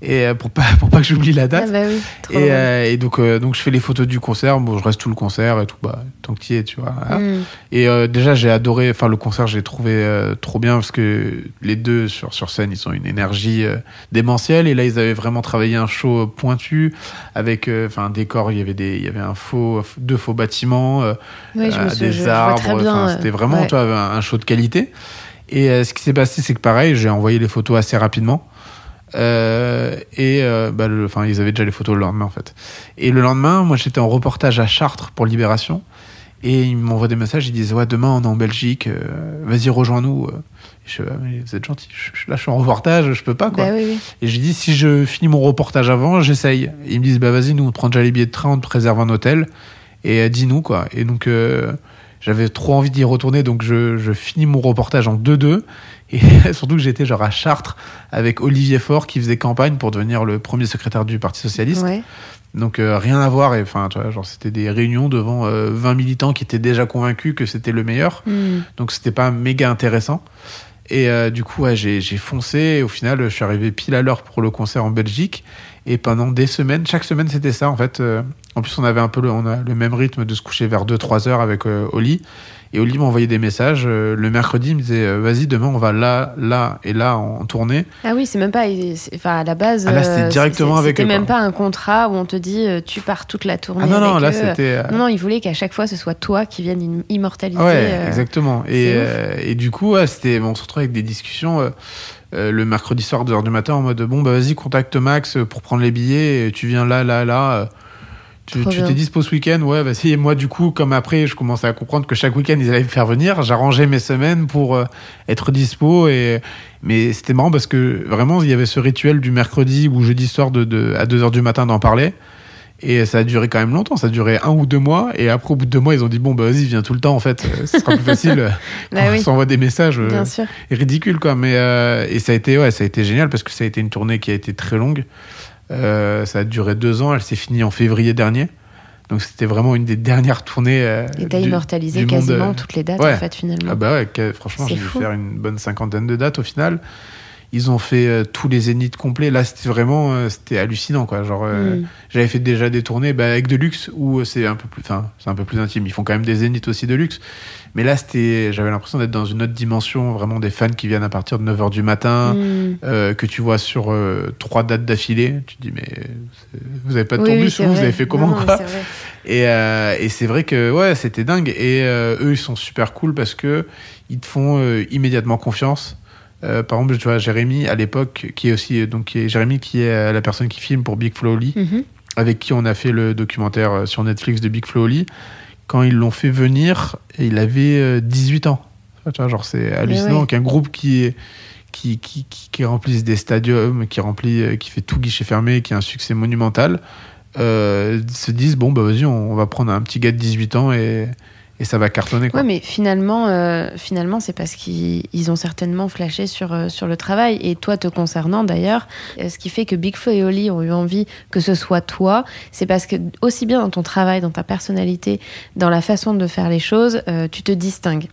Et euh, pour pas, pour pas que j'oublie la
Ah
date.
bah oui,
et, euh, et donc, euh, donc, je fais les photos du concert. Bon, je reste tout le concert et tout. Bah, tant que tu y es, tu vois. voilà.
Mm.
Et euh, déjà, j'ai adoré. Enfin, le concert, j'ai trouvé euh, trop bien parce que les deux sur, sur scène, ils ont une énergie euh, démentielle. Et là, ils avaient vraiment travaillé un show pointu avec euh, enfin un décor. Il y avait des, il y avait un faux, deux faux bâtiments, euh,
Oui, je me suis,
des
je-
arbres. c'était vraiment,
ouais.
tu vois, un, un show de qualité. Et euh, ce qui s'est passé, c'est que pareil, j'ai envoyé les photos assez rapidement. Euh, et euh, bah, le- enfin, ils avaient déjà les photos le lendemain en fait. Et le lendemain, moi j'étais en reportage à Chartres pour Libération. Et ils m'envoient des messages, ils disent Ouais, demain on est en Belgique, euh, vas-y, rejoins-nous. Je Ah, mais vous êtes gentil, je, je- là je suis en reportage, je peux pas quoi.
Bah oui, oui.
Et j'ai dit Si je finis mon reportage avant, j'essaye. Ils me disent Bah vas-y, nous on te prend déjà les billets de train, on te réserve un hôtel, et euh, dis-nous quoi. Et donc euh, j'avais trop envie d'y retourner, donc je, je finis mon reportage en 2-2. Et [laughs] surtout que j'étais genre à Chartres avec Olivier Faure qui faisait campagne pour devenir le premier secrétaire du Parti Socialiste.
Ouais.
Donc euh, rien à voir. Enfin, genre c'était des réunions devant euh, 20 militants qui étaient déjà convaincus que c'était le meilleur.
Mm.
Donc c'était pas méga intéressant. Et euh, du coup, ouais, j'ai j'ai foncé. Et au final, je suis arrivé pile à l'heure pour le concert en Belgique. Et pendant des semaines, chaque semaine, c'était ça en fait. En plus, on avait un peu le, on a le même rythme de se coucher vers 2-3 heures avec euh, Oli. Et Oli m'envoyait des messages. Euh, le mercredi, il me disait euh, Vas-y, demain, on va là, là et là en tournée.
Ah oui, c'est même pas. Enfin, à la base.
Ah là, c'était
euh,
directement avec
C'était même pas un contrat où on te dit tu pars toute la tournée.
Ah non, non, là, c'était.
Non, non, il voulait qu'à chaque fois ce soit toi qui vienne im- immortaliser.
Ouais, exactement. Et, du coup, ouais, c'était, on se retrouve avec des discussions euh, le mercredi soir, 2h du matin, en mode bon, bah vas-y, contacte Max pour prendre les billets, et tu viens là, là, là. Tu t'es dispo ce week-end? Ouais, vas-y. Et moi, du coup, comme après, je commençais à comprendre que chaque week-end, ils allaient me faire venir, j'arrangeais mes semaines pour euh, être dispo. Et... Mais c'était marrant parce que vraiment, il y avait ce rituel du mercredi ou jeudi soir de, de, à 2h du matin d'en parler. Et ça a duré quand même longtemps, ça a duré un ou deux mois. Et après, au bout de deux mois, ils ont dit bon, bah vas-y, viens tout le temps en fait, euh, ce sera plus [laughs] facile. euh,
Bah
quand
oui.
on s'envoie des messages. euh,
Bien sûr.
ridicule quoi mais euh, et ça a été ouais ça a été génial parce que ça a été une tournée qui a été très longue Euh, ça a duré deux ans elle s'est finie en février dernier donc c'était vraiment une des dernières tournées euh,
Et t'as immortalisé
du monde,
quasiment
euh,
toutes les dates
ouais.
en fait finalement.
ah bah ouais que- franchement j'ai dû faire une bonne cinquantaine de dates au final ils ont fait euh, tous les zéniths complets là c'était vraiment euh, c'était hallucinant quoi genre euh,
Mm.
j'avais fait déjà des tournées bah, avec de luxe où c'est un peu plus enfin c'est un peu plus intime ils font quand même des zéniths aussi de luxe mais là c'était j'avais l'impression d'être dans une autre dimension vraiment des fans qui viennent à partir de 9h du matin
Mm.
euh, que tu vois sur trois dates d'affilée tu te dis mais vous avez pas de
Oui,
vous, avez fait comment
non,
quoi et, et c'est vrai que ouais, c'était dingue. Et eux, ils sont super cool parce que ils te font immédiatement confiance. Euh, par exemple, tu vois, Jérémy à l'époque, qui est aussi donc qui est Jérémy, qui est euh, la personne qui filme pour Big Flo Oli,
Mhm.
avec qui on a fait le documentaire euh, sur Netflix de Big Flo Oli. Quand ils l'ont fait venir, il avait euh, 18 ans. Tu vois, genre c'est hallucinant
ouais.
qu'un groupe qui qui, qui, qui, qui remplisse des stadiums, qui remplit, qui fait tout guichet fermé, qui a un succès monumental, euh, se disent bon bah vas-y on, on va prendre un petit gars de 18 ans et, et ça va cartonner quoi.
Ouais, mais finalement, euh, finalement, c'est parce qu'ils ils ont certainement flashé sur, euh, sur le travail. Et toi, te concernant d'ailleurs, euh, ce qui fait que Big Flo et Oli ont eu envie que ce soit toi, c'est parce que aussi bien dans ton travail, dans ta personnalité, dans la façon de faire les choses, euh, tu te distingues.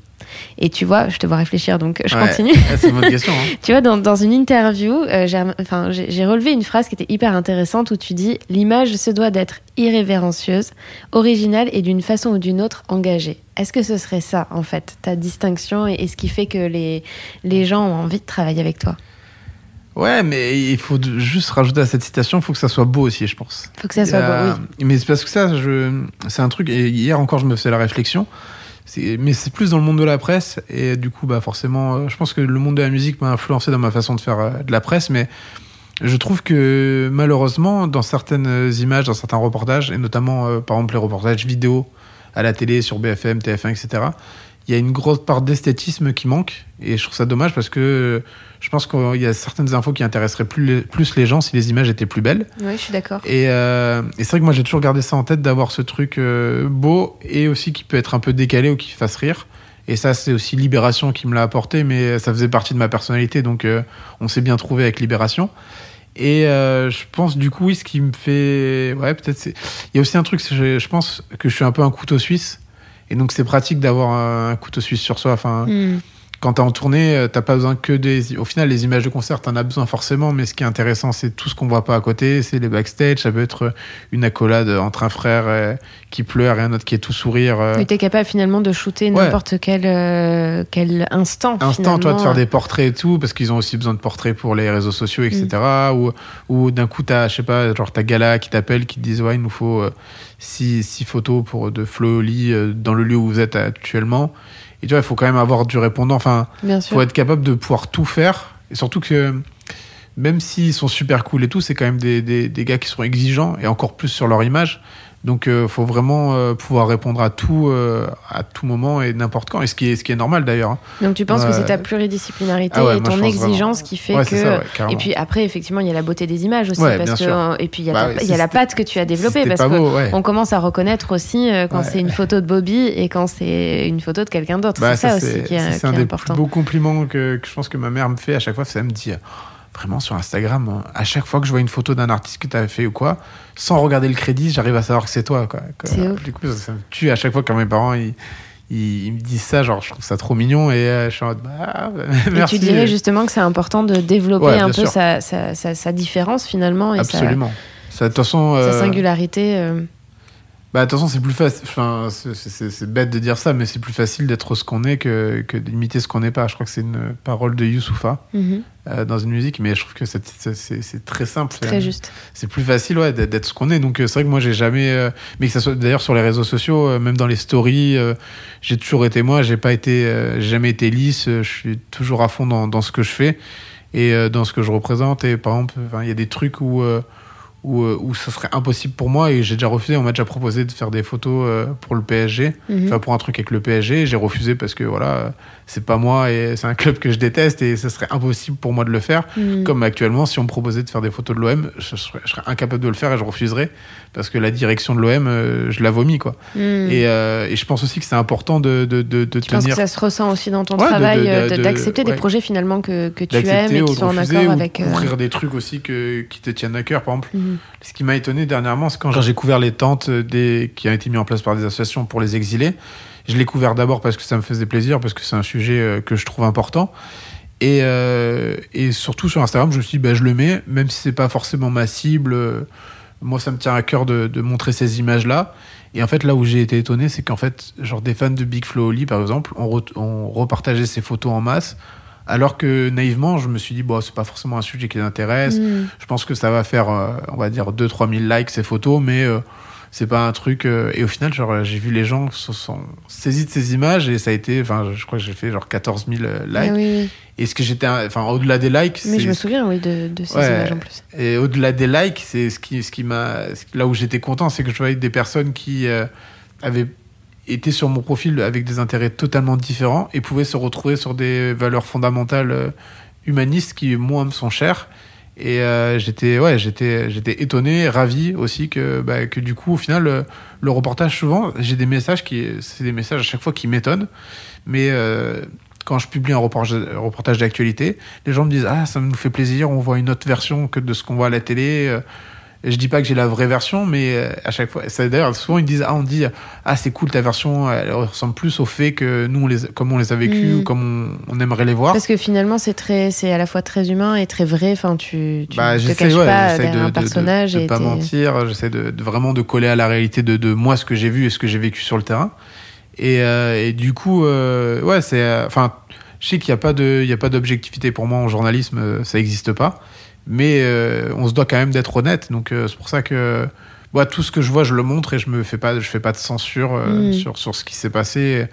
Et tu vois, je te vois réfléchir, donc je
Ouais.
continue.
Ouais, c'est une bonne question. hein. [laughs]
Tu vois, dans, dans une interview, euh, j'ai enfin, j'ai- j'ai relevé une phrase qui était hyper intéressante où tu dis L'image se doit d'être irrévérencieuse, originale et d'une façon ou d'une autre engagée. Est-ce que ce serait ça, en fait, ta distinction et, et ce qui fait que les, les gens ont envie de travailler avec toi?
Ouais, mais il faut juste rajouter à cette citation, il faut que ça soit beau aussi, je pense.
Faut que ça
Il
soit beau, oui.
Mais c'est parce que ça, je... c'est un truc, et hier encore, je me faisais la réflexion. Mais c'est plus dans le monde de la presse, et du coup, bah forcément, euh, je pense que le monde de la musique m'a influencé dans ma façon de faire euh, de la presse, mais je trouve que malheureusement, dans certaines images, dans certains reportages, et notamment euh, par exemple les reportages vidéo à la télé, sur BFM, TF1, etc., il y a une grosse part d'esthétisme qui manque, et je trouve ça dommage parce que je pense qu'il y a certaines infos qui intéresseraient plus les, plus les gens si les images étaient plus belles.
Oui, je suis d'accord.
Et, euh, et c'est vrai que moi j'ai toujours gardé ça en tête d'avoir ce truc euh, beau et aussi qui peut être un peu décalé ou qui fasse rire. Et ça c'est aussi Libération qui me l'a apporté, mais ça faisait partie de ma personnalité, donc euh, on s'est bien trouvé avec Libération. Et euh, je pense du coup, oui, ce qui me fait, ouais, peut-être c'est. Il y a aussi un truc, je pense que je suis un peu un couteau suisse, et donc c'est pratique d'avoir un, couteau suisse sur soi. Enfin,
Hmm.
Quand t'es en tournée, euh, t'as pas besoin que des. Au final, les images de concert, t'en as besoin forcément, mais ce qui est intéressant, c'est tout ce qu'on voit pas à côté, c'est les backstage. Ça peut être une accolade entre un frère euh, qui pleure et un autre qui est tout sourire. euh,
Mais t'es capable finalement de shooter
Ouais.
n'importe quel, euh, quel instant.
instant, toi, de
finalement.
faire des portraits et tout, parce qu'ils ont aussi besoin de portraits pour les réseaux sociaux, etc.
Mm.
Ou, ou d'un coup, t'as, je sais pas, genre ta gala qui t'appelle, qui te disent, ouais, il nous faut euh, six, six photos pour de Flo Oli euh, dans le lieu où vous êtes actuellement. Et tu vois, il faut quand même avoir du répondant. Enfin,
sûr.
faut être capable de pouvoir tout faire. Et surtout que même s'ils sont super cool et tout, c'est quand même des, des, des gars qui sont exigeants et encore plus sur leur image. Donc, il faut vraiment euh, pouvoir répondre à tout, euh, à tout moment et n'importe quand. Et ce qui est, ce qui est normal d'ailleurs. hein.
Donc tu penses que c'est ta pluridisciplinarité
Ah ouais,
et ton exigence qui fait
Ouais,
que.
c'est ça, ouais,
et puis après, effectivement, il y a la beauté des images aussi.
Ouais,
parce
bien
que,
sûr.
euh, et puis il y a,
Bah
ta-
ouais,
il
si
y a la patte que tu as
Si
développée.
c'était
parce
pas
que
beau, ouais.
on commence à reconnaître aussi euh, quand c'est une photo de Bobby et quand c'est une photo de quelqu'un d'autre.
Bah,
c'est ça,
c'est-
aussi qui est,
c'est
qui
un
est
des
important.
plus beaux compliments que, que je pense que ma mère me fait à chaque fois. C'est elle me dit, euh, vraiment sur Instagram, euh, à chaque fois que je vois une photo d'un artiste que tu as fait ou quoi, sans regarder le crédit, j'arrive à savoir que c'est toi. Quoi. Que-
C'est ouf.
Du coup, ça, ça me tue à chaque fois quand mes parents ils, ils, ils me disent ça. Genre, je trouve ça trop mignon et euh, je suis en mode, bah, [laughs]
Et tu dirais justement que c'est important de développer
Ouais,
un peu sa, sa, sa, sa différence finalement et
Absolument. Ça, De toute façon,
sa
euh,
singularité. euh,
Bah, façon, c'est plus facile. Enfin, c'est- bête de dire ça, mais c'est plus facile d'être ce qu'on est que, que d'imiter ce qu'on n'est pas. Je crois que c'est une parole de Youssoufa euh, dans une musique, mais je trouve que c'est- très simple.
Très juste.
C'est plus facile, ouais, d'être ce qu'on est. Donc, euh, c'est vrai que moi, j'ai jamais. euh, mais que ça soit d'ailleurs sur les réseaux sociaux, euh, même dans les stories, j'ai toujours été moi. J'ai pas été, jamais été lisse. je suis toujours à fond dans, dans ce que je fais et dans ce que je représente. Et par exemple, il y a des trucs où. Où, euh, où ça serait impossible pour moi et j'ai déjà refusé. On m'a déjà proposé de faire des photos euh, pour le PSG,
Mhm.
enfin pour un truc avec le PSG. J'ai refusé parce que voilà, c'est pas moi et c'est un club que je déteste et ce serait impossible pour moi de le faire.
Mhm.
Comme actuellement, si on me proposait de faire des photos de l'OM, je serais, je serais incapable de le faire et je refuserais parce que la direction de l'OM, euh, je la vomis quoi.
Mhm.
Et, euh, et je pense aussi que c'est important de, de, de, de
Je pense que
tenir.
ça se ressent aussi dans ton
Ouais,
travail,
de-
d'accepter
ouais.
des projets finalement que, que tu aimes et qui sont en accord avec. euh,
ouvrir des trucs aussi que, qui te tiennent à cœur. Par exemple. Ce qui m'a étonné dernièrement, c'est quand j'ai couvert les tentes des, qui ont été mis en place par des associations pour les exilés. Je l'ai couvert d'abord parce que ça me faisait plaisir, parce que c'est un sujet euh, que je trouve important. Et, euh, et surtout sur Instagram, je me suis dit, bah, je le mets, même si c'est pas forcément ma cible. euh, moi, ça me tient à cœur de, montrer ces images-là. Et en fait, là où j'ai été étonné, c'est qu'en fait, genre des fans de Big Flo Oli, par exemple, ont repartagé ces photos en masse. Alors que naïvement, je me suis dit, bon, c'est pas forcément un sujet qui les intéresse.
Mhm.
Je pense que ça va faire, euh, on va dire, 2-3 000 likes ces photos, mais euh, c'est pas un truc. euh, et au final, genre, j'ai vu les gens se sont saisis de ces images et ça a été, enfin, je crois que j'ai fait genre 14 000
Ah
likes.
oui.
Et ce que j'étais, enfin, au-delà des likes,
Mais je me souviens, oui, de, de ces
Ouais.
images en plus.
et au-delà des likes, c'est ce qui, ce qui m'a, là où j'étais content, c'est que je voyais des personnes qui euh, avaient été sur mon profil avec des intérêts totalement différents et pouvaient se retrouver sur des valeurs fondamentales euh, humanistes qui moi me sont chères. Et euh, j'étais, ouais, j'étais, j'étais étonné, ravi aussi que, bah, que du coup, au final, le, le reportage souvent, j'ai des messages qui, c'est des messages à chaque fois qui m'étonnent, mais euh, quand je publie un reportage, reportage d'actualité, les gens me disent ah ça nous fait plaisir, on voit une autre version que de ce qu'on voit à la télé. Je dis pas que j'ai la vraie version, mais euh, à chaque fois, d'ailleurs souvent ils disent ah on dit ah c'est cool ta version, elle ressemble plus au fait que nous on les comme on les a vécus
Mhm.
ou comme on, on aimerait les voir.
Parce que finalement, c'est très, c'est à la fois très humain et très vrai. Enfin, tu, tu
Bah,
te caches
ouais,
pas derrière
de,
un
de- de-
personnage
de
et
pas mentir, j'essaie de, de vraiment de coller à la réalité de, de moi ce que j'ai vu et ce que j'ai vécu sur le terrain. Et, euh, et du coup, euh, ouais, c'est, euh, enfin, je sais qu'il n'y a pas de, il y a pas d'objectivité pour moi en journalisme, ça n'existe pas. Mais euh, on se doit quand même d'être honnête. Donc euh, c'est pour ça que, ouais, tout ce que je vois, je le montre et je me fais pas, je fais pas de censure euh,
Mm.
sur sur ce qui s'est passé.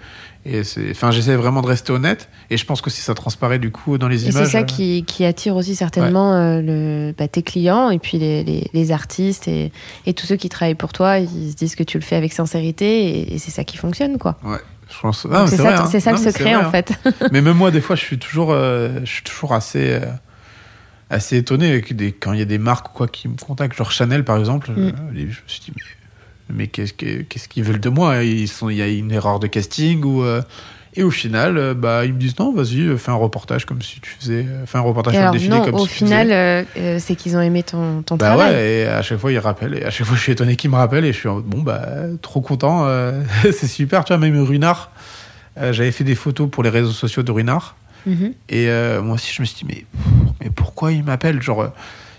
Et c'est, enfin, j'essaie vraiment de rester honnête. Et je pense que si ça transparaît du coup dans les
Et
images.
c'est ça qui, qui attire aussi certainement le, bah, tes clients et puis les, les, les artistes et, et tous ceux qui travaillent pour toi. Ils se disent que tu le fais avec sincérité et, et c'est ça qui fonctionne, quoi.
Ouais, je pense.
Donc
Ah,
c'est ça,
hein.
c'est ça le
Non,
secret
vrai,
en
hein.
fait.
Mais même moi, des fois, je suis toujours, je suis toujours assez, assez étonné des, quand il y a des marques ou quoi qui me contactent, genre Chanel par exemple.
Mm.
euh, je me suis dit, mais, mais qu'est-ce que- qu'est-ce qu'ils veulent de moi? Ils sont, il y a une erreur de casting ou. euh, et au final, euh, bah, ils me disent non, vas-y, fais un reportage comme si tu faisais, fais un reportage sur le défilé
non,
comme
au
si tu
final,
faisais.
euh, c'est qu'ils ont aimé ton, ton
Bah
travail.
ouais, et à chaque fois ils rappellent, et à chaque fois [laughs] je suis étonné qu'ils me rappellent, et je suis en mode, bon bah trop content, euh, [laughs] c'est super, tu vois, même Runard, euh, j'avais fait des photos pour les réseaux sociaux de Runard,
Mhm.
et moi aussi je me suis dit, mais, mais pourquoi ils m'appellent Genre, euh,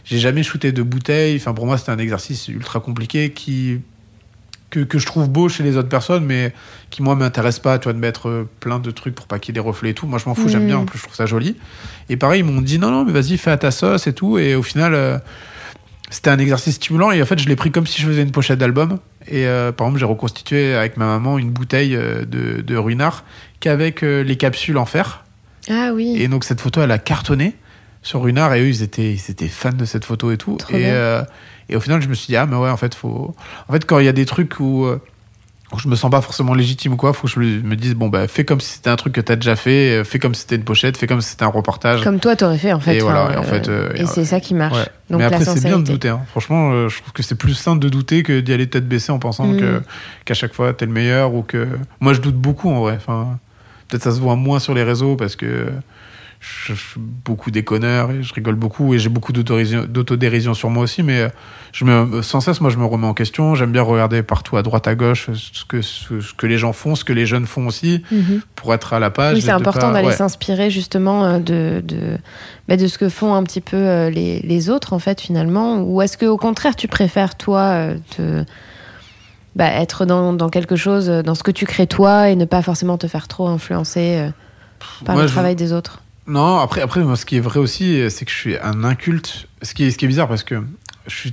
j'ai jamais shooté de bouteille, enfin pour moi c'était un exercice ultra compliqué qui. Que, que je trouve beau chez les autres personnes, mais qui moi m'intéresse pas, tu vois, de mettre euh, plein de trucs pour pas qu'il y ait des reflets et tout. Moi je m'en fous, j'aime
Mhm.
bien, en plus je trouve ça joli. Et pareil, ils m'ont dit non, non, mais vas-y, fais à ta sauce et tout. Et au final, euh, c'était un exercice stimulant. Et en fait, je l'ai pris comme si je faisais une pochette d'album. Et euh, par exemple, j'ai reconstitué avec ma maman une bouteille de, de Ruinart qu'avec euh, les capsules en fer.
Ah oui.
Et donc, cette photo, elle a cartonné sur Ruinart. Et eux, ils étaient, ils étaient fans de cette photo et tout.
Trop
Et, euh, et au final, je me suis dit, ah, mais ouais, en fait, faut. En fait, quand il y a des trucs où. euh, où je me sens pas forcément légitime ou quoi, faut que je me- dise bon bah fais comme si c'était un truc que t'as déjà fait, euh, fais comme si c'était une pochette, fais comme si c'était un reportage.
Comme toi, t'aurais fait en fait.
Et voilà,
enfin,
et en fait, euh,
et c'est ça qui marche.
Ouais.
Donc
mais après, c'est bien de douter. hein. Franchement, je trouve que c'est plus simple de douter que d'y aller tête baissée en pensant
Mm.
que qu'à chaque fois t'es le meilleur ou que. Moi, je doute beaucoup en vrai. Enfin, peut-être ça se voit moins sur les réseaux parce que je, je suis beaucoup déconneur et je rigole beaucoup et j'ai beaucoup d'autodérision sur moi aussi. Mais euh, je me, sans cesse, moi, je me remets en question. J'aime bien regarder partout à droite, à gauche ce que ce, ce que les gens font, ce que les jeunes font aussi
Mhm.
pour être à la page.
Oui, c'est important d'aller
ouais.
s'inspirer justement euh, de, de, bah, de ce que font un petit peu euh, les, les autres, en fait, finalement. Ou est-ce que au contraire, tu préfères, toi, te, bah, être dans, dans quelque chose, dans ce que tu crées toi, et ne pas forcément te faire trop influencer euh, par
Moi,
le
je-
travail des autres?
Non, après, après moi, ce qui est vrai aussi, c'est que je suis un inculte. Ce qui est, ce qui est bizarre parce que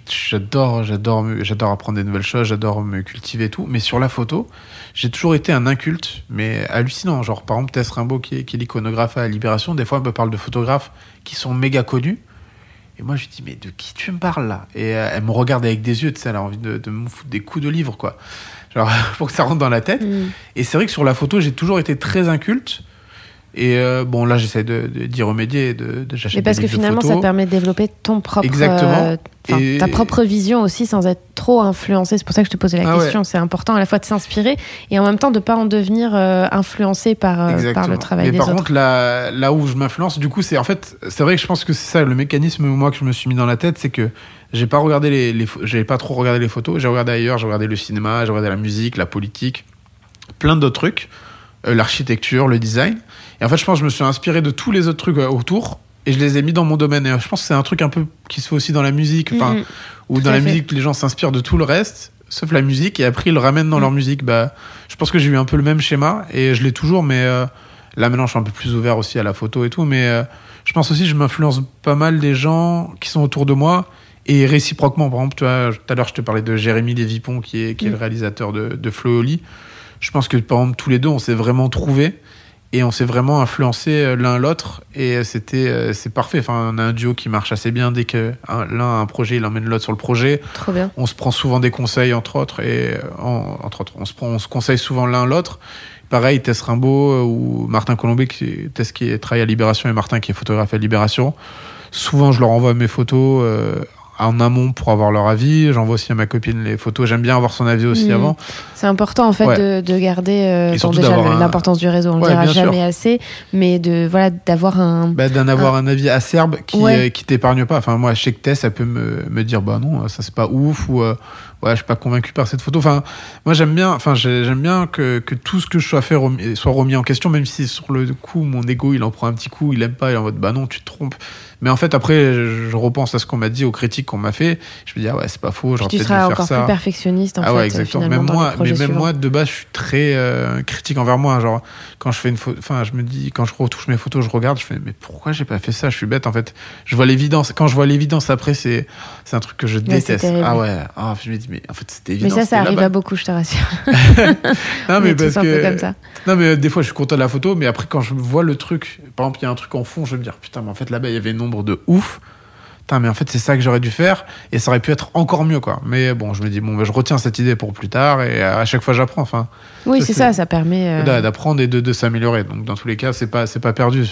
j'adore, j'adore, me- j'adore apprendre des nouvelles choses, j'adore me cultiver et tout. Mais sur la photo, j'ai toujours été un inculte, mais hallucinant. Genre, par exemple, Tess Rimbaud, qui est, qui est l'iconographe à Libération, des fois, elle me parle de photographes qui sont méga connus. Et moi, je dis, mais de qui tu me parles là? Et euh, elle me regarde avec des yeux, tu sais, elle a envie de, de me foutre des coups de livre, quoi. Genre, [laughs] pour que ça rentre dans la tête.
Mm.
Et c'est vrai que sur la photo, j'ai toujours été très inculte. Et euh, bon, là, j'essaie de, d'y remédier. et De, de,
Mais parce
des
que finalement, ça permet de développer ton propre,
Exactement.
euh,
Et-
ta propre vision aussi sans être trop influencé. C'est pour ça que je te posais la
Ah ouais.
question. C'est important à la fois de s'inspirer et en même temps de pas en devenir euh, influencé par, le travail
Mais
des
par
autres.
contre, là, là où je m'influence, du coup, c'est en fait, c'est vrai que je pense que c'est ça le mécanisme moi que je me suis mis dans la tête, c'est que j'ai pas regardé les, j'ai pas trop regardé les photos, j'ai regardé ailleurs, j'ai regardé le cinéma, j'ai regardé la musique, la politique, plein d'autres trucs, l'architecture, le design. Et en fait, je pense que je me suis inspiré de tous les autres trucs euh, autour et je les ai mis dans mon domaine. Et euh, je pense que c'est un truc un peu qui se fait aussi dans la musique, enfin,
Mhm.
ou dans la
fait.
musique, les gens s'inspirent de tout le reste, sauf la musique, et après ils le ramènent dans
Mm.
leur musique. Bah, je pense que j'ai eu un peu le même schéma, et je l'ai toujours, mais euh, là maintenant je suis un peu plus ouvert aussi à la photo et tout, mais euh, je pense aussi que je m'influence pas mal des gens qui sont autour de moi, et réciproquement. Par exemple, tu vois, tout à l'heure je te parlais de Jérémy Lévipon, qui est, qui est
Mm.
le réalisateur de, de Flo Oli. Je pense que par exemple, tous les deux, on s'est vraiment trouvés. Et on s'est vraiment influencé euh, l'un l'autre et c'était euh, c'est parfait. Enfin, on a un duo qui marche assez bien dès que un- l'un a un projet, il emmène l'autre sur le projet.
Trop bien.
On se prend souvent des conseils entre autres et euh, en- entre autres, on se prend, on se conseille souvent l'un l'autre. Pareil, Tess Rimbaud euh, ou Martin Colombé, qui, Tess qui travaille à Libération et Martin qui est photographe à Libération. Souvent, je leur envoie mes photos euh, en amont pour avoir leur avis. J'envoie aussi à ma copine les photos. J'aime bien avoir son avis aussi
Mhm.
avant.
C'est important en fait
Ouais.
de, de garder euh, bon, déjà
un-
l'importance du réseau, on
Ouais,
dira
sûr.
jamais assez, mais de voilà d'avoir un
Bah, d'en avoir un avis acerbe qui,
Ouais.
euh, qui t'épargne pas. Enfin, moi, je sais que Tess, elle peut me, me dire, bah non, ça c'est pas ouf, ou euh, ouais, je suis pas convaincu par cette photo. Enfin, moi, j'aime bien, enfin, j'ai- j'aime bien que, que tout ce que je sois fait remis- soit remis en question, même si sur le coup, mon ego, il en prend un petit coup, il aime pas, il est en mode, bah non, tu te trompes. Mais en fait, après, je, je repense à ce qu'on m'a dit, aux critiques qu'on m'a fait. Je me dis, ah ouais, c'est pas faux, j'aurais
tu
peut-être
seras
dû faire
encore
ça.
plus perfectionniste en
ah
fait
ouais, exactement. Même moi, mais même
suivants.
moi, de base, je suis très euh, critique envers moi. Genre, quand je fais une photo, enfin, je me dis, quand je retouche mes photos, je regarde, je fais, mais pourquoi j'ai pas fait ça? Je suis bête, en fait. Je vois l'évidence. Quand je vois l'évidence après, c'est, c'est un truc que je déteste. ah ouais. Ah, je me dis, mais en fait, c'était évident.
mais ça, ça arrive à beaucoup, je te rassure. [laughs] [laughs]
Non,
On
mais parce que.
comme ça.
Non, mais des fois, je suis content de la photo, mais après, quand je vois le truc, par exemple, il y a un truc en fond, je vais me dire, putain, mais en fait, là-bas, il y avait un nombre de ouf. Putain, mais en fait, c'est ça que j'aurais dû faire, et ça aurait pu être encore mieux, quoi. Mais bon, je me dis, bon, bah, je retiens cette idée pour plus tard, et à chaque fois, j'apprends. Enfin,
Oui, c'est ça, ça permet. euh,
d'a- d'apprendre et de, de s'améliorer. Donc, dans tous les cas, c'est pas, c'est pas perdu.